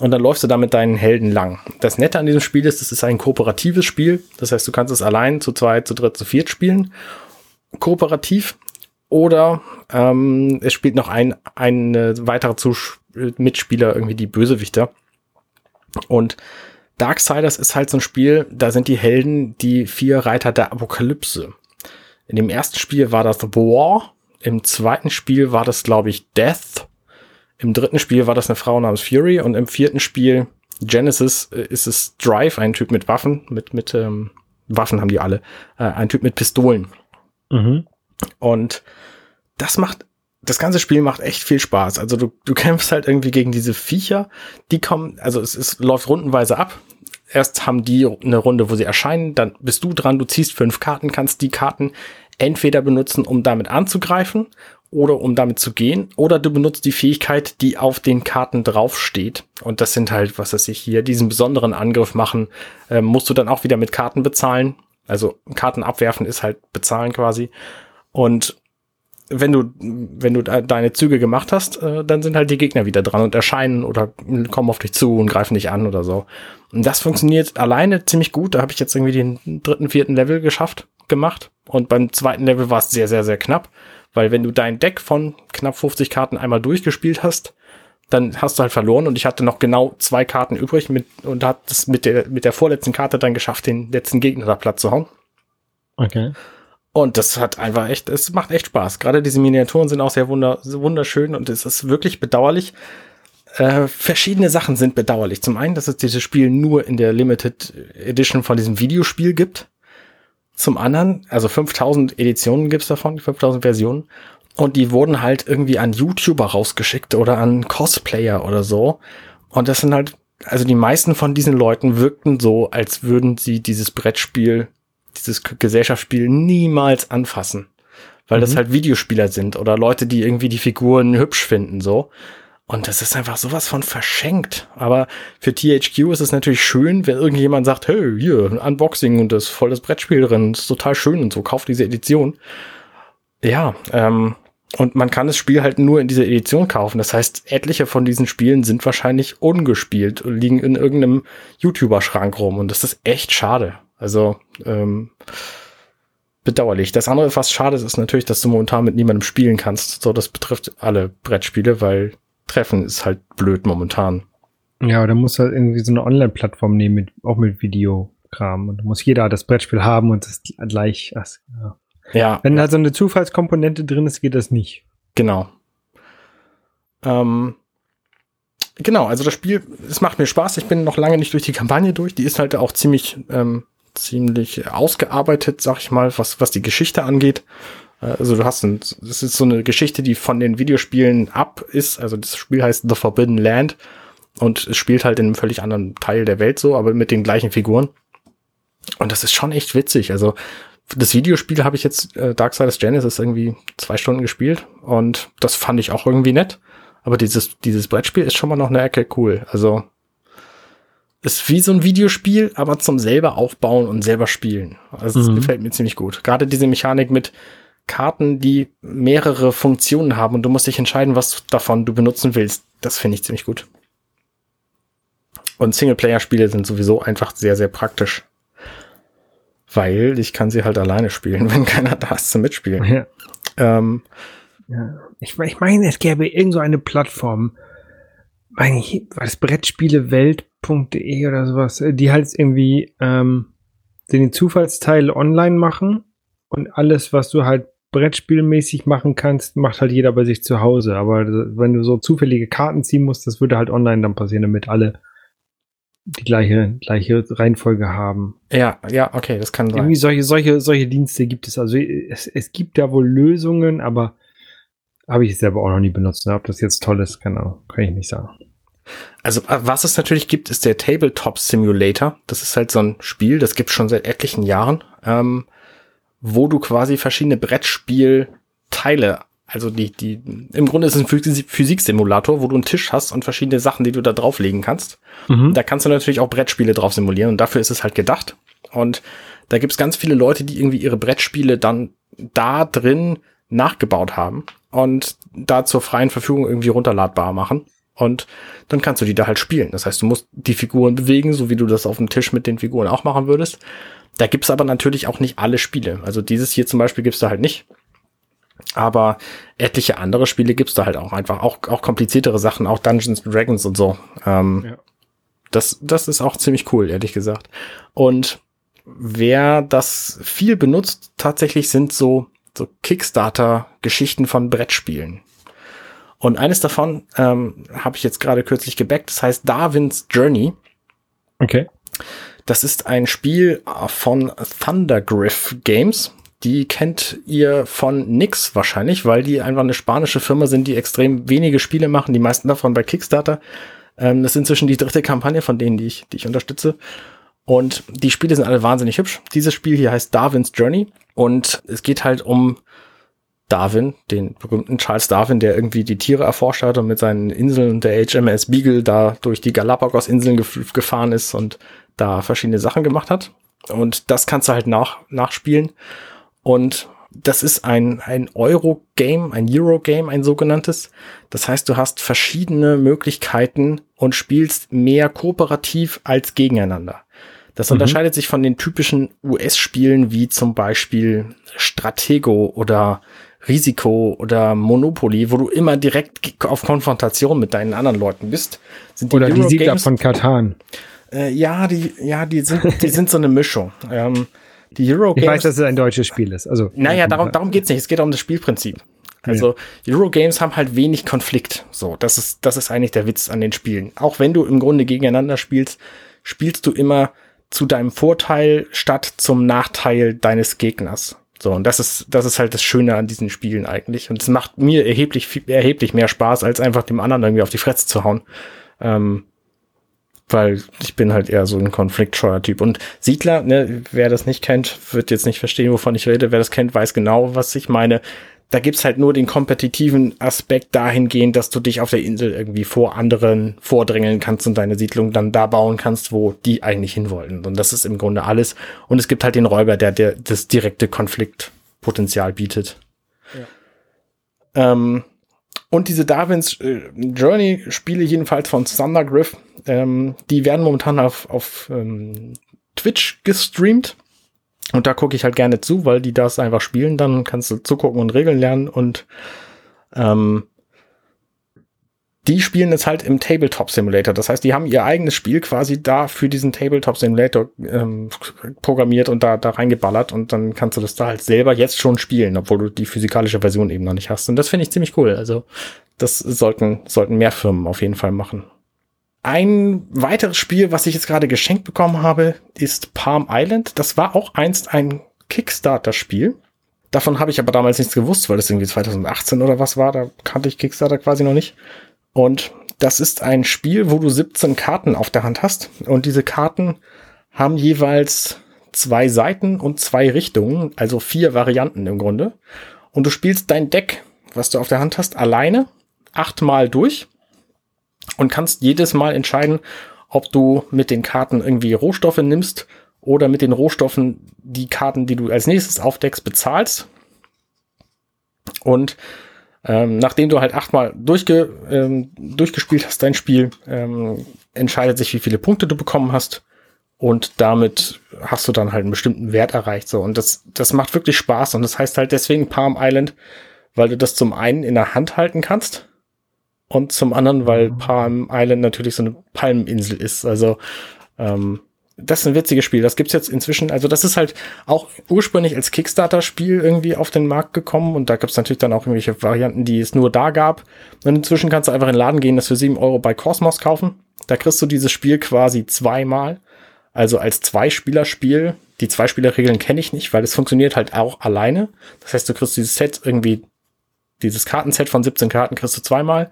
Und dann läufst du da mit deinen Helden lang. Das Nette an diesem Spiel ist, es ist ein kooperatives Spiel. Das heißt, du kannst es allein zu zweit, zu dritt, zu viert spielen. Kooperativ. Oder ähm, es spielt noch ein, ein äh, weiterer Mitspieler, irgendwie die Bösewichter. Und Darksiders ist halt so ein Spiel, da sind die Helden die vier Reiter der Apokalypse. In dem ersten Spiel war das War, im zweiten Spiel war das, glaube ich, Death, im dritten Spiel war das eine Frau namens Fury und im vierten Spiel Genesis äh, ist es Drive, ein Typ mit Waffen, mit, mit ähm, Waffen haben die alle, äh, ein Typ mit Pistolen. Mhm. Und das macht, das ganze Spiel macht echt viel Spaß. Also du, du kämpfst halt irgendwie gegen diese Viecher, die kommen, also es, es läuft rundenweise ab. Erst haben die eine Runde, wo sie erscheinen, dann bist du dran, du ziehst fünf Karten, kannst die Karten entweder benutzen, um damit anzugreifen oder um damit zu gehen, oder du benutzt die Fähigkeit, die auf den Karten draufsteht. Und das sind halt, was weiß ich hier, diesen besonderen Angriff machen, äh, musst du dann auch wieder mit Karten bezahlen. Also Karten abwerfen ist halt bezahlen quasi. Und wenn du, wenn du de- deine Züge gemacht hast, äh, dann sind halt die Gegner wieder dran und erscheinen oder kommen auf dich zu und greifen dich an oder so. Und das funktioniert alleine ziemlich gut. Da habe ich jetzt irgendwie den dritten, vierten Level geschafft, gemacht. Und beim zweiten Level war es sehr, sehr, sehr knapp. Weil wenn du dein Deck von knapp 50 Karten einmal durchgespielt hast, dann hast du halt verloren und ich hatte noch genau zwei Karten übrig mit, und hat es mit der, mit der vorletzten Karte dann geschafft, den letzten Gegner da platt zu hauen. Okay. Und das hat einfach echt, es macht echt Spaß. Gerade diese Miniaturen sind auch sehr wunder, wunderschön und es ist wirklich bedauerlich. Äh, verschiedene Sachen sind bedauerlich. Zum einen, dass es dieses Spiel nur in der Limited Edition von diesem Videospiel gibt. Zum anderen, also 5000 Editionen gibt's davon, 5000 Versionen. Und die wurden halt irgendwie an YouTuber rausgeschickt oder an Cosplayer oder so. Und das sind halt, also die meisten von diesen Leuten wirkten so, als würden sie dieses Brettspiel, dieses Gesellschaftsspiel niemals anfassen. Weil das Mhm. halt Videospieler sind oder Leute, die irgendwie die Figuren hübsch finden, so. Und das ist einfach sowas von verschenkt. Aber für THQ ist es natürlich schön, wenn irgendjemand sagt, hey, hier, ein Unboxing und das ist voll das Brettspiel drin, ist total schön und so, kauft diese Edition. Ja, ähm, und man kann das Spiel halt nur in dieser Edition kaufen. Das heißt, etliche von diesen Spielen sind wahrscheinlich ungespielt und liegen in irgendeinem YouTuber-Schrank rum. Und das ist echt schade. Also, ähm, bedauerlich. Das andere, was schade ist, ist natürlich, dass du momentan mit niemandem spielen kannst. So, das betrifft alle Brettspiele, weil Treffen ist halt blöd momentan. Ja, da muss halt irgendwie so eine Online-Plattform nehmen, mit, auch mit Videokram. Und da muss jeder das Brettspiel haben und das gleich. Das, ja. Ja, Wenn da so eine Zufallskomponente drin ist, geht das nicht. genau. Ähm, genau, also das Spiel, es macht mir Spaß. Ich bin noch lange nicht durch die Kampagne durch. Die ist halt auch ziemlich, ähm, ziemlich ausgearbeitet, sag ich mal, was, was die Geschichte angeht. Also du hast ein, das ist so eine Geschichte, die von den Videospielen ab ist. Also das Spiel heißt The Forbidden Land und es spielt halt in einem völlig anderen Teil der Welt so, aber mit den gleichen Figuren. Und das ist schon echt witzig. Also das Videospiel habe ich jetzt, äh, Darksiders Genesis, irgendwie zwei Stunden gespielt und das fand ich auch irgendwie nett. Aber dieses, dieses Brettspiel ist schon mal noch eine Ecke cool. Also ist wie so ein Videospiel, aber zum selber aufbauen und selber spielen. Also das Mhm. gefällt mir ziemlich gut. Gerade diese Mechanik mit Karten, die mehrere Funktionen haben und du musst dich entscheiden, was davon du benutzen willst. Das finde ich ziemlich gut. Und Singleplayer-Spiele sind sowieso einfach sehr, sehr praktisch. Weil ich kann sie halt alleine spielen, wenn keiner da ist zum Mitspielen. Ja. Ähm, Ja. Ich, ich meine, es gäbe irgend so eine Plattform, meine ich, war das Brettspielewelt.de oder sowas, die halt irgendwie ähm, den Zufallsteil online machen und alles, was du halt Brettspielmäßig machen kannst, macht halt jeder bei sich zu Hause. Aber wenn du so zufällige Karten ziehen musst, das würde halt online dann passieren, damit alle die gleiche, gleiche Reihenfolge haben. Ja, ja, okay, das kann sein. Irgendwie solche, solche, solche Dienste gibt es. Also es, es gibt da wohl Lösungen, aber habe ich selber auch noch nie benutzt. Ne? Ob das jetzt toll ist, kann, kann ich nicht sagen. Also äh, was es natürlich gibt, ist der Tabletop Simulator. Das ist halt so ein Spiel, das gibt schon seit etlichen Jahren, ähm, wo du quasi verschiedene Brettspielteile also die, die, im Grunde ist es ein Physiksimulator, wo du einen Tisch hast und verschiedene Sachen, die du da drauflegen kannst. Mhm. Da kannst du natürlich auch Brettspiele drauf simulieren und dafür ist es halt gedacht. Und da gibt's ganz viele Leute, die irgendwie ihre Brettspiele dann da drin nachgebaut haben und da zur freien Verfügung irgendwie runterladbar machen. Und dann kannst du die da halt spielen. Das heißt, du musst die Figuren bewegen, so wie du das auf dem Tisch mit den Figuren auch machen würdest. Da gibt's aber natürlich auch nicht alle Spiele. Also dieses hier zum Beispiel gibt's da halt nicht. Aber etliche andere Spiele gibt's da halt auch einfach. Auch, auch kompliziertere Sachen, auch Dungeons Dragons und so. Ähm, ja. das, das ist auch ziemlich cool, ehrlich gesagt. Und wer das viel benutzt, tatsächlich sind so, so Kickstarter-Geschichten von Brettspielen. Und eines davon ähm, habe ich jetzt gerade kürzlich gebackt, das heißt Darwin's Journey. Okay. Das ist ein Spiel von Thundergriff Games. Die kennt ihr von nix wahrscheinlich, weil die einfach eine spanische Firma sind, die extrem wenige Spiele machen, die meisten davon bei Kickstarter. Ähm, das ist inzwischen die dritte Kampagne von denen, die ich, die ich unterstütze. Und die Spiele sind alle wahnsinnig hübsch. Dieses Spiel hier heißt Darwin's Journey und es geht halt um Darwin, den berühmten Charles Darwin, der irgendwie die Tiere erforscht hat und mit seinen Inseln und der HMS Beagle da durch die Galapagos-Inseln gef gefahren ist und da verschiedene Sachen gemacht hat. Und das kannst du halt nach, nachspielen. Und das ist ein, ein Euro-Game, ein Euro-Game, ein sogenanntes. Das heißt, du hast verschiedene Möglichkeiten und spielst mehr kooperativ als gegeneinander. Das mhm. unterscheidet sich von den typischen US-Spielen wie zum Beispiel Stratego oder Risiko oder Monopoly, wo du immer direkt auf Konfrontation mit deinen anderen Leuten bist. Sind die oder Euro die Siedler von Katan. Äh, ja, die, ja, die sind, die sind so eine Mischung. Ähm, die Euro Ich weiß, dass es ein deutsches Spiel ist. Also, naja, darum, darum geht's nicht. Es geht um das Spielprinzip. Also ja. Eurogames haben halt wenig Konflikt. So, das ist, das ist eigentlich der Witz an den Spielen. Auch wenn du im Grunde gegeneinander spielst, spielst du immer zu deinem Vorteil statt zum Nachteil deines Gegners. So, und das ist, das ist halt das Schöne an diesen Spielen eigentlich. Und es macht mir erheblich, erheblich mehr Spaß, als einfach dem anderen irgendwie auf die Fresse zu hauen. Ähm, weil ich bin halt eher so ein konfliktscheuer Typ. Und Siedler, ne, wer das nicht kennt, wird jetzt nicht verstehen, wovon ich rede. Wer das kennt, weiß genau, was ich meine. Da gibt's halt nur den kompetitiven Aspekt dahingehend, dass du dich auf der Insel irgendwie vor anderen vordrängeln kannst und deine Siedlung dann da bauen kannst, wo die eigentlich hinwollten. Und das ist im Grunde alles. Und es gibt halt den Räuber, der, der das direkte Konfliktpotenzial bietet. Ja. Ähm, und diese Darwins äh, Journey Spiele jedenfalls von Thundergriff, ähm, die werden momentan auf, auf ähm, Twitch gestreamt. Und da gucke ich halt gerne zu, weil die das einfach spielen. Dann kannst du zugucken und Regeln lernen und ähm, die spielen es halt im Tabletop Simulator. Das heißt, die haben ihr eigenes Spiel quasi da für diesen Tabletop Simulator ähm, programmiert und da, da reingeballert und dann kannst du das da halt selber jetzt schon spielen, obwohl du die physikalische Version eben noch nicht hast. Und das finde ich ziemlich cool. Also das sollten, sollten mehr Firmen auf jeden Fall machen. Ein weiteres Spiel, was ich jetzt gerade geschenkt bekommen habe, ist Palm Island. Das war auch einst ein Kickstarter-Spiel. Davon habe ich aber damals nichts gewusst, weil das irgendwie 2018 oder was war. Da kannte ich Kickstarter quasi noch nicht. Und das ist ein Spiel, wo du 17 Karten auf der Hand hast. Und diese Karten haben jeweils zwei Seiten und zwei Richtungen, also vier Varianten im Grunde. Und du spielst dein Deck, was du auf der Hand hast, alleine achtmal durch und kannst jedes Mal entscheiden, ob du mit den Karten irgendwie Rohstoffe nimmst oder mit den Rohstoffen die Karten, die du als nächstes aufdeckst, bezahlst. Und ähm, nachdem du halt achtmal durchge, ähm, durchgespielt hast, dein Spiel, ähm, entscheidet sich, wie viele Punkte du bekommen hast. Und damit hast du dann halt einen bestimmten Wert erreicht. So. Und das, das macht wirklich Spaß. Und das heißt halt deswegen Palm Island, weil du das zum einen in der Hand halten kannst. Und zum anderen, weil Palm Island natürlich so eine Palmeninsel ist. Also, ähm, das ist ein witziges Spiel. Das gibt's jetzt inzwischen, also das ist halt auch ursprünglich als Kickstarter-Spiel irgendwie auf den Markt gekommen und da gibt's natürlich dann auch irgendwelche Varianten, die es nur da gab. Und inzwischen kannst du einfach in den Laden gehen, das für sieben Euro bei Cosmos kaufen. Da kriegst du dieses Spiel quasi zweimal. Also als Zweispielerspiel. Die Zweispielerregeln kenne ich nicht, weil es funktioniert halt auch alleine. Das heißt, du kriegst dieses Set irgendwie, dieses Kartenset von 17 Karten kriegst du zweimal.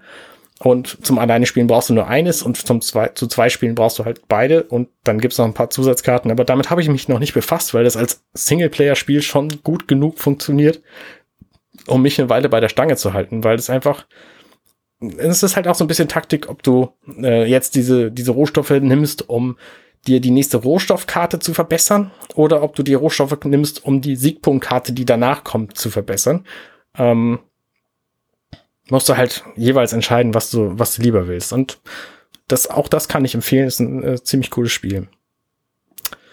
Und zum alleine spielen brauchst du nur eines und zum zwei, zu zwei Spielen brauchst du halt beide und dann gibt's noch ein paar Zusatzkarten. Aber damit habe ich mich noch nicht befasst, weil das als Singleplayer-Spiel schon gut genug funktioniert, um mich eine Weile bei der Stange zu halten, weil es einfach, es ist halt auch so ein bisschen Taktik, ob du äh, jetzt diese, diese Rohstoffe nimmst, um dir die nächste Rohstoffkarte zu verbessern oder ob du die Rohstoffe nimmst, um die Siegpunktkarte, die danach kommt, zu verbessern. Ähm, musst du halt jeweils entscheiden, was du, was du lieber willst. Und das, auch das kann ich empfehlen, ist ein äh, ziemlich cooles Spiel.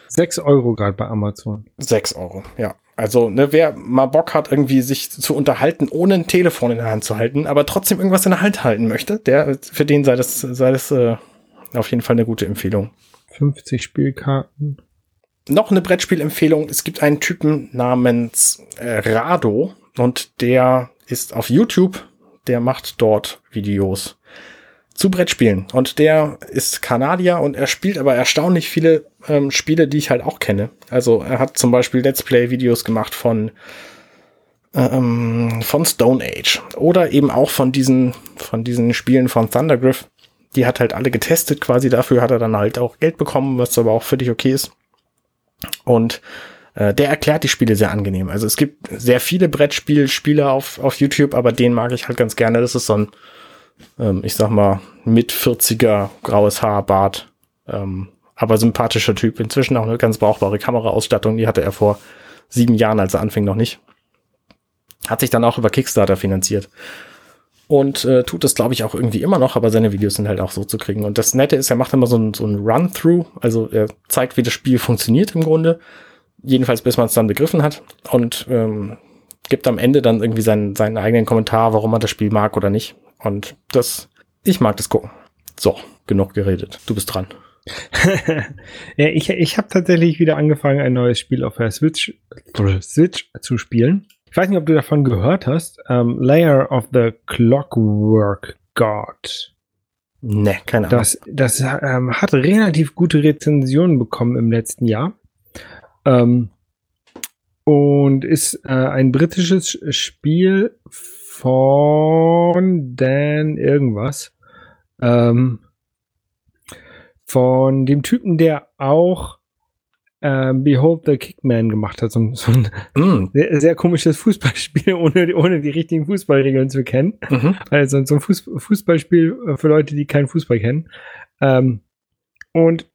Sechs Euro gerade bei Amazon. Sechs Euro, ja. Also, ne, wer mal Bock hat, irgendwie sich zu unterhalten, ohne ein Telefon in der Hand zu halten, aber trotzdem irgendwas in der Hand halten möchte, der, für den sei das, sei das äh, auf jeden Fall eine gute Empfehlung. 50 Spielkarten. Noch eine Brettspielempfehlung. Es gibt einen Typen namens äh, Rado und der ist auf YouTube der macht dort Videos zu Brettspielen. Und der ist Kanadier und er spielt aber erstaunlich viele ähm, Spiele, die ich halt auch kenne. Also er hat zum Beispiel Let's Play-Videos gemacht von ähm, von Stone Age oder eben auch von diesen von diesen Spielen von Thundergriff. Die hat halt alle getestet quasi. Dafür hat er dann halt auch Geld bekommen, was aber auch völlig okay ist. Und äh, der erklärt die Spiele sehr angenehm. Also es gibt sehr viele Brettspielspieler auf, auf YouTube, aber den mag ich halt ganz gerne. Das ist so ein, ähm, ich sag mal, mit 40er graues Haar, Bart, ähm, aber sympathischer Typ. Inzwischen auch eine ganz brauchbare Kameraausstattung. Die hatte er vor sieben Jahren, als er anfing, noch nicht. Hat sich dann auch über Kickstarter finanziert. Und äh, tut das, glaube ich, auch irgendwie immer noch, aber seine Videos sind halt auch so zu kriegen. Und das Nette ist, er macht immer so ein, so ein Run-Through. Also er zeigt, wie das Spiel funktioniert im Grunde jedenfalls bis man es dann begriffen hat und ähm, gibt am Ende dann irgendwie seinen, seinen eigenen Kommentar, warum man das Spiel mag oder nicht. Und das, ich mag das gucken. So, genug geredet. Du bist dran. ja, ich, ich habe tatsächlich wieder angefangen, ein neues Spiel auf der Switch, Switch zu spielen. Ich weiß nicht, ob du davon gehört hast. Um, ähm, Layer of the Clockwork God. Ne, keine Ahnung. Das, das ähm, hat relativ gute Rezensionen bekommen im letzten Jahr. Ähm, und ist äh, ein britisches Spiel von Dan irgendwas. Ähm, von dem Typen, der auch äh, Behold the Kickman gemacht hat. So, so ein mm. sehr, sehr, komisches Fußballspiel, ohne, ohne die richtigen Fußballregeln zu kennen. Mhm. Also so ein Fuß, Fußballspiel für Leute, die keinen Fußball kennen. Ähm, und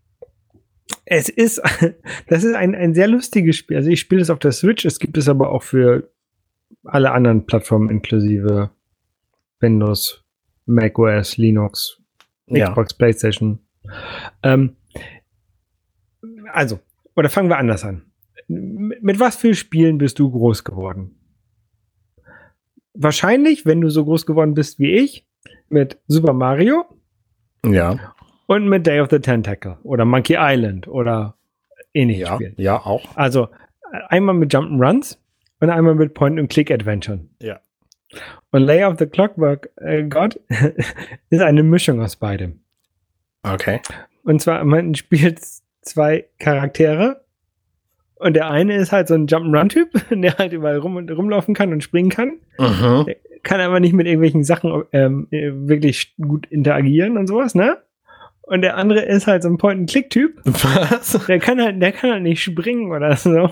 es ist, das ist ein, ein sehr lustiges Spiel. Also ich spiele es auf der Switch, es gibt es aber auch für alle anderen Plattformen inklusive Windows, macOS, Linux, Xbox, ja. PlayStation. Ähm, also, oder fangen wir anders an. Mit was für Spielen bist du groß geworden? Wahrscheinlich, wenn du so groß geworden bist wie ich, mit Super Mario. Ja. Und mit Day of the Tentacle oder Monkey Island oder ähnliche ja, Spielen. Ja, auch. Also einmal mit Jump'n'Runs und einmal mit Point-and-Click-Adventure. Ja. Und Lay of the Clockwork äh, God ist eine Mischung aus beidem. Okay. Und zwar, man spielt zwei Charaktere und der eine ist halt so ein Jump'n'Run-Typ, der halt überall rum und rumlaufen kann und springen kann. Mhm. Kann aber nicht mit irgendwelchen Sachen ähm, wirklich gut interagieren und sowas, ne? Und der andere ist halt so ein Point-and-Click-Typ. Was? Der kann halt, der kann halt nicht springen oder so.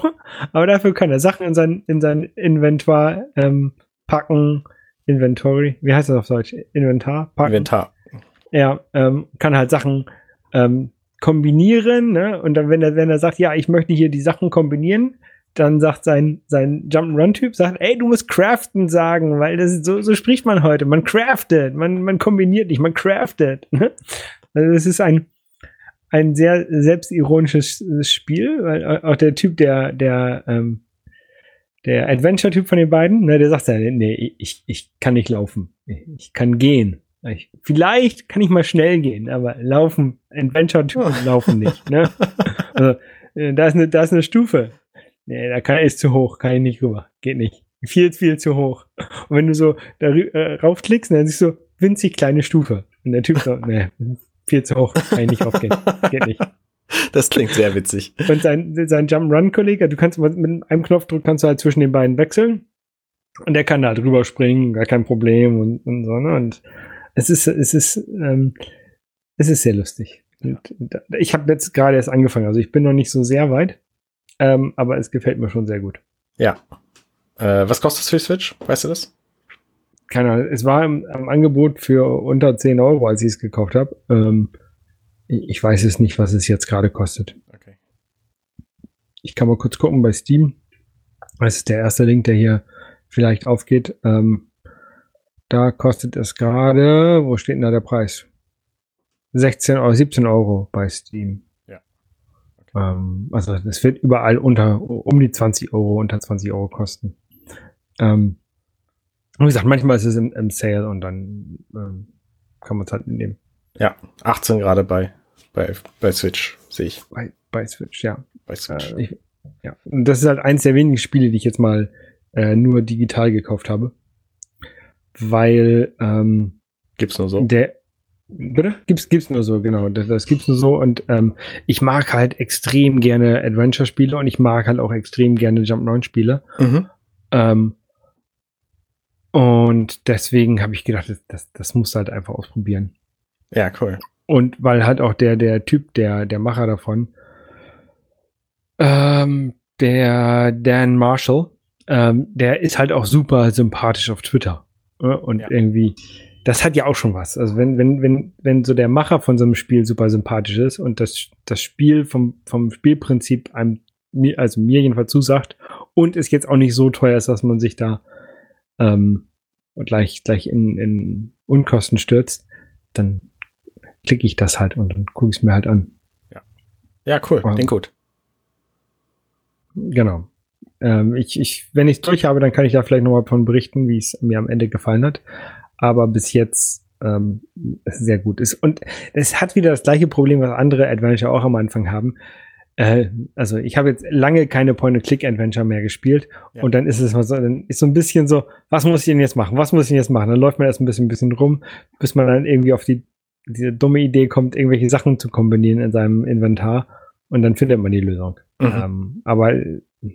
Aber dafür kann er Sachen in sein, in sein Inventar ähm, packen. Inventory. Wie heißt das auf Deutsch? Inventar? Packen. Inventar. Ja, ähm, kann halt Sachen ähm, kombinieren, ne? Und dann, wenn er, wenn er sagt, ja, ich möchte hier die Sachen kombinieren, dann sagt sein, sein Jump'n'Run-Typ, sagt, ey, du musst craften sagen, weil das ist, so, so spricht man heute. Man craftet, man, man kombiniert nicht, man craftet. Also es ist ein, ein sehr selbstironisches Spiel, weil auch der Typ, der, der, ähm, der Adventure-Typ von den beiden, ne, der sagt ja, nee, ich, ich kann nicht laufen. Ich kann gehen. Ich, vielleicht kann ich mal schnell gehen, aber laufen, Adventure-Typen laufen nicht. Ne? Also, äh, da ist eine, da ist eine Stufe. Nee, da kann, ist zu hoch, kann ich nicht rüber. Geht nicht. Viel, viel zu hoch. Und wenn du so da äh, raufklickst, dann siehst du so winzig kleine Stufe. Und der Typ so, nee, viel zu hoch. Kann ich nicht aufgehen. Geht nicht. Das klingt sehr witzig. Und sein, sein Jump-Run-Kollege, du kannst mit einem Knopfdruck kannst du halt zwischen den beiden wechseln. Und der kann da drüber springen, gar kein Problem und, und so, ne? Und es ist, es ist, ähm, es ist sehr lustig. Und ich habe jetzt gerade erst angefangen, also ich bin noch nicht so sehr weit, ähm, aber es gefällt mir schon sehr gut. Ja. Äh, was kostet es für die Switch? Weißt du das? Keine Ahnung. Es war im, im Angebot für unter 10 Euro, als ich es gekauft habe. Ähm, ich weiß es nicht, was es jetzt gerade kostet. Okay. Ich kann mal kurz gucken bei Steam. Das ist der erste Link, der hier vielleicht aufgeht. Ähm, da kostet es gerade, wo steht denn da der Preis? 16 Euro, 17 Euro bei Steam. Ja. Okay. Ähm, also es wird überall unter, um die 20 Euro, unter 20 Euro kosten. Ähm, wie gesagt, manchmal ist es im, im Sale und dann ähm, kann man es halt nehmen. Ja, 18 gerade bei, bei, bei Switch, sehe ich. Bei, bei Switch, ja. Bei Switch. Äh, ich, ja. Und das ist halt eins der wenigen Spiele, die ich jetzt mal äh, nur digital gekauft habe. Weil ähm, gibt's nur so. Der Bitte? Gibt's, gibt's nur so, genau. Das, das gibt's nur so. Und ähm, ich mag halt extrem gerne Adventure-Spiele und ich mag halt auch extrem gerne Jump-9-Spiele. Mhm. Ähm, und deswegen habe ich gedacht, das, das, musst du halt einfach ausprobieren. Ja, cool. Und weil halt auch der, der Typ, der, der Macher davon, ähm, der Dan Marshall, ähm, der ist halt auch super sympathisch auf Twitter. Äh? Und Ja. irgendwie, das hat ja auch schon was. Also wenn, wenn, wenn, wenn so der Macher von so einem Spiel super sympathisch ist und das, das Spiel vom, vom Spielprinzip einem, also mir jedenfalls zusagt und es jetzt auch nicht so teuer ist, dass man sich da ähm, gleich, gleich in, in Unkosten stürzt, dann klicke ich das halt und dann gucke ich es mir halt an. Ja, cool. Wow. Klingt gut. Genau. Ähm, ich, ich, wenn ich es durch habe, dann kann ich da vielleicht nochmal von berichten, wie es mir am Ende gefallen hat. Aber bis jetzt ähm, sehr gut ist. Und es hat wieder das gleiche Problem, was andere Adventure auch am Anfang haben. Äh, also ich habe jetzt lange keine Point-and-Click-Adventure mehr gespielt Ja. und dann ist es mal so, dann ist so ein bisschen so, was muss ich denn jetzt machen? Was muss ich denn jetzt machen? Dann läuft man erst ein bisschen, ein bisschen rum, bis man dann irgendwie auf die diese dumme Idee kommt, irgendwelche Sachen zu kombinieren in seinem Inventar und dann findet man die Lösung. Mhm. Ähm, aber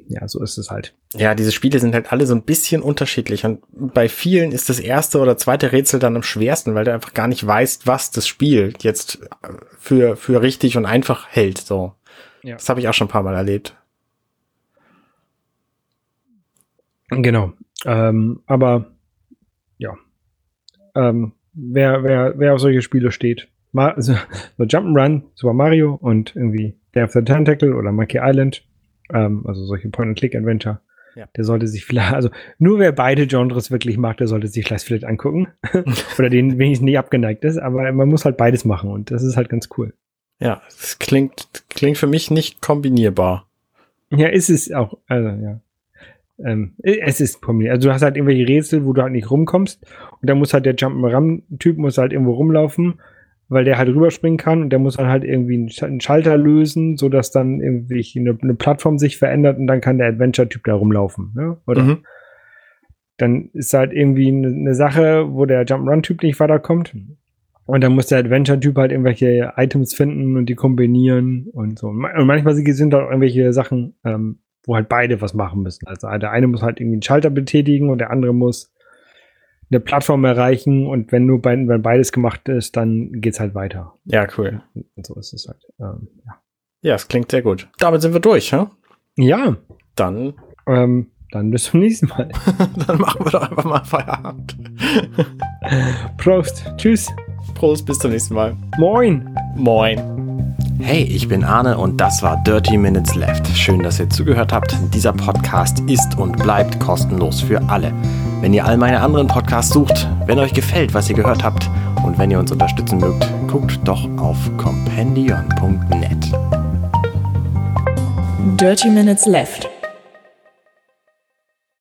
ja, so ist es halt. Ja, diese Spiele sind halt alle so ein bisschen unterschiedlich und bei vielen ist das erste oder zweite Rätsel dann am schwersten, weil du einfach gar nicht weißt, was das Spiel jetzt äh, für, für richtig und einfach hält, so. Ja. Das habe ich auch schon ein paar Mal erlebt. Genau. Ähm, aber ja. Ähm, wer, wer, wer auf solche Spiele steht, Ma so, so Jump'n'Run, Super Mario und irgendwie Day of the Tentacle oder Monkey Island, ähm, also solche Point-and-Click-Adventure, Ja. der sollte sich vielleicht, also nur wer beide Genres wirklich mag, der sollte sich das vielleicht angucken. oder den wenigstens nicht abgeneigt ist, aber man muss halt beides machen und das ist halt ganz cool. Ja, das klingt, klingt für mich nicht kombinierbar. Ja, ist es auch, also ja. Ähm, es ist kombiniert. Also du hast halt irgendwelche Rätsel, wo du halt nicht rumkommst und dann muss halt der Jump'n'Run-Typ muss halt irgendwo rumlaufen, weil der halt rüberspringen kann und der muss dann halt irgendwie einen Sch- einen Schalter lösen, sodass dann irgendwie eine, eine Plattform sich verändert und dann kann der Adventure-Typ da rumlaufen. Ne? Oder Mhm. dann ist halt irgendwie eine, eine Sache, wo der Jump'n'Run-Typ nicht weiterkommt. Und dann muss der Adventure-Typ halt irgendwelche Items finden und die kombinieren und so. Und ma- und manchmal sind da auch irgendwelche Sachen, ähm, wo halt beide was machen müssen. Also der eine muss halt irgendwie einen Schalter betätigen und der andere muss eine Plattform erreichen und wenn nur beid, wenn beides gemacht ist, dann geht's halt weiter. Ja, cool. Und so ist es halt. Ähm, ja. Ja, es klingt sehr gut. Damit sind wir durch, hä? ja, Dann, ähm, dann bis zum nächsten Mal. dann machen wir doch einfach mal Feierabend. Prost. Tschüss. Prost, bis zum nächsten Mal. Moin. Moin. Hey, ich bin Arne und das war Dirty Minutes Left. Schön, dass ihr zugehört habt. Dieser Podcast ist und bleibt kostenlos für alle. Wenn ihr all meine anderen Podcasts sucht, wenn euch gefällt, was ihr gehört habt und wenn ihr uns unterstützen mögt, guckt doch auf compendion.net. Dirty Minutes Left.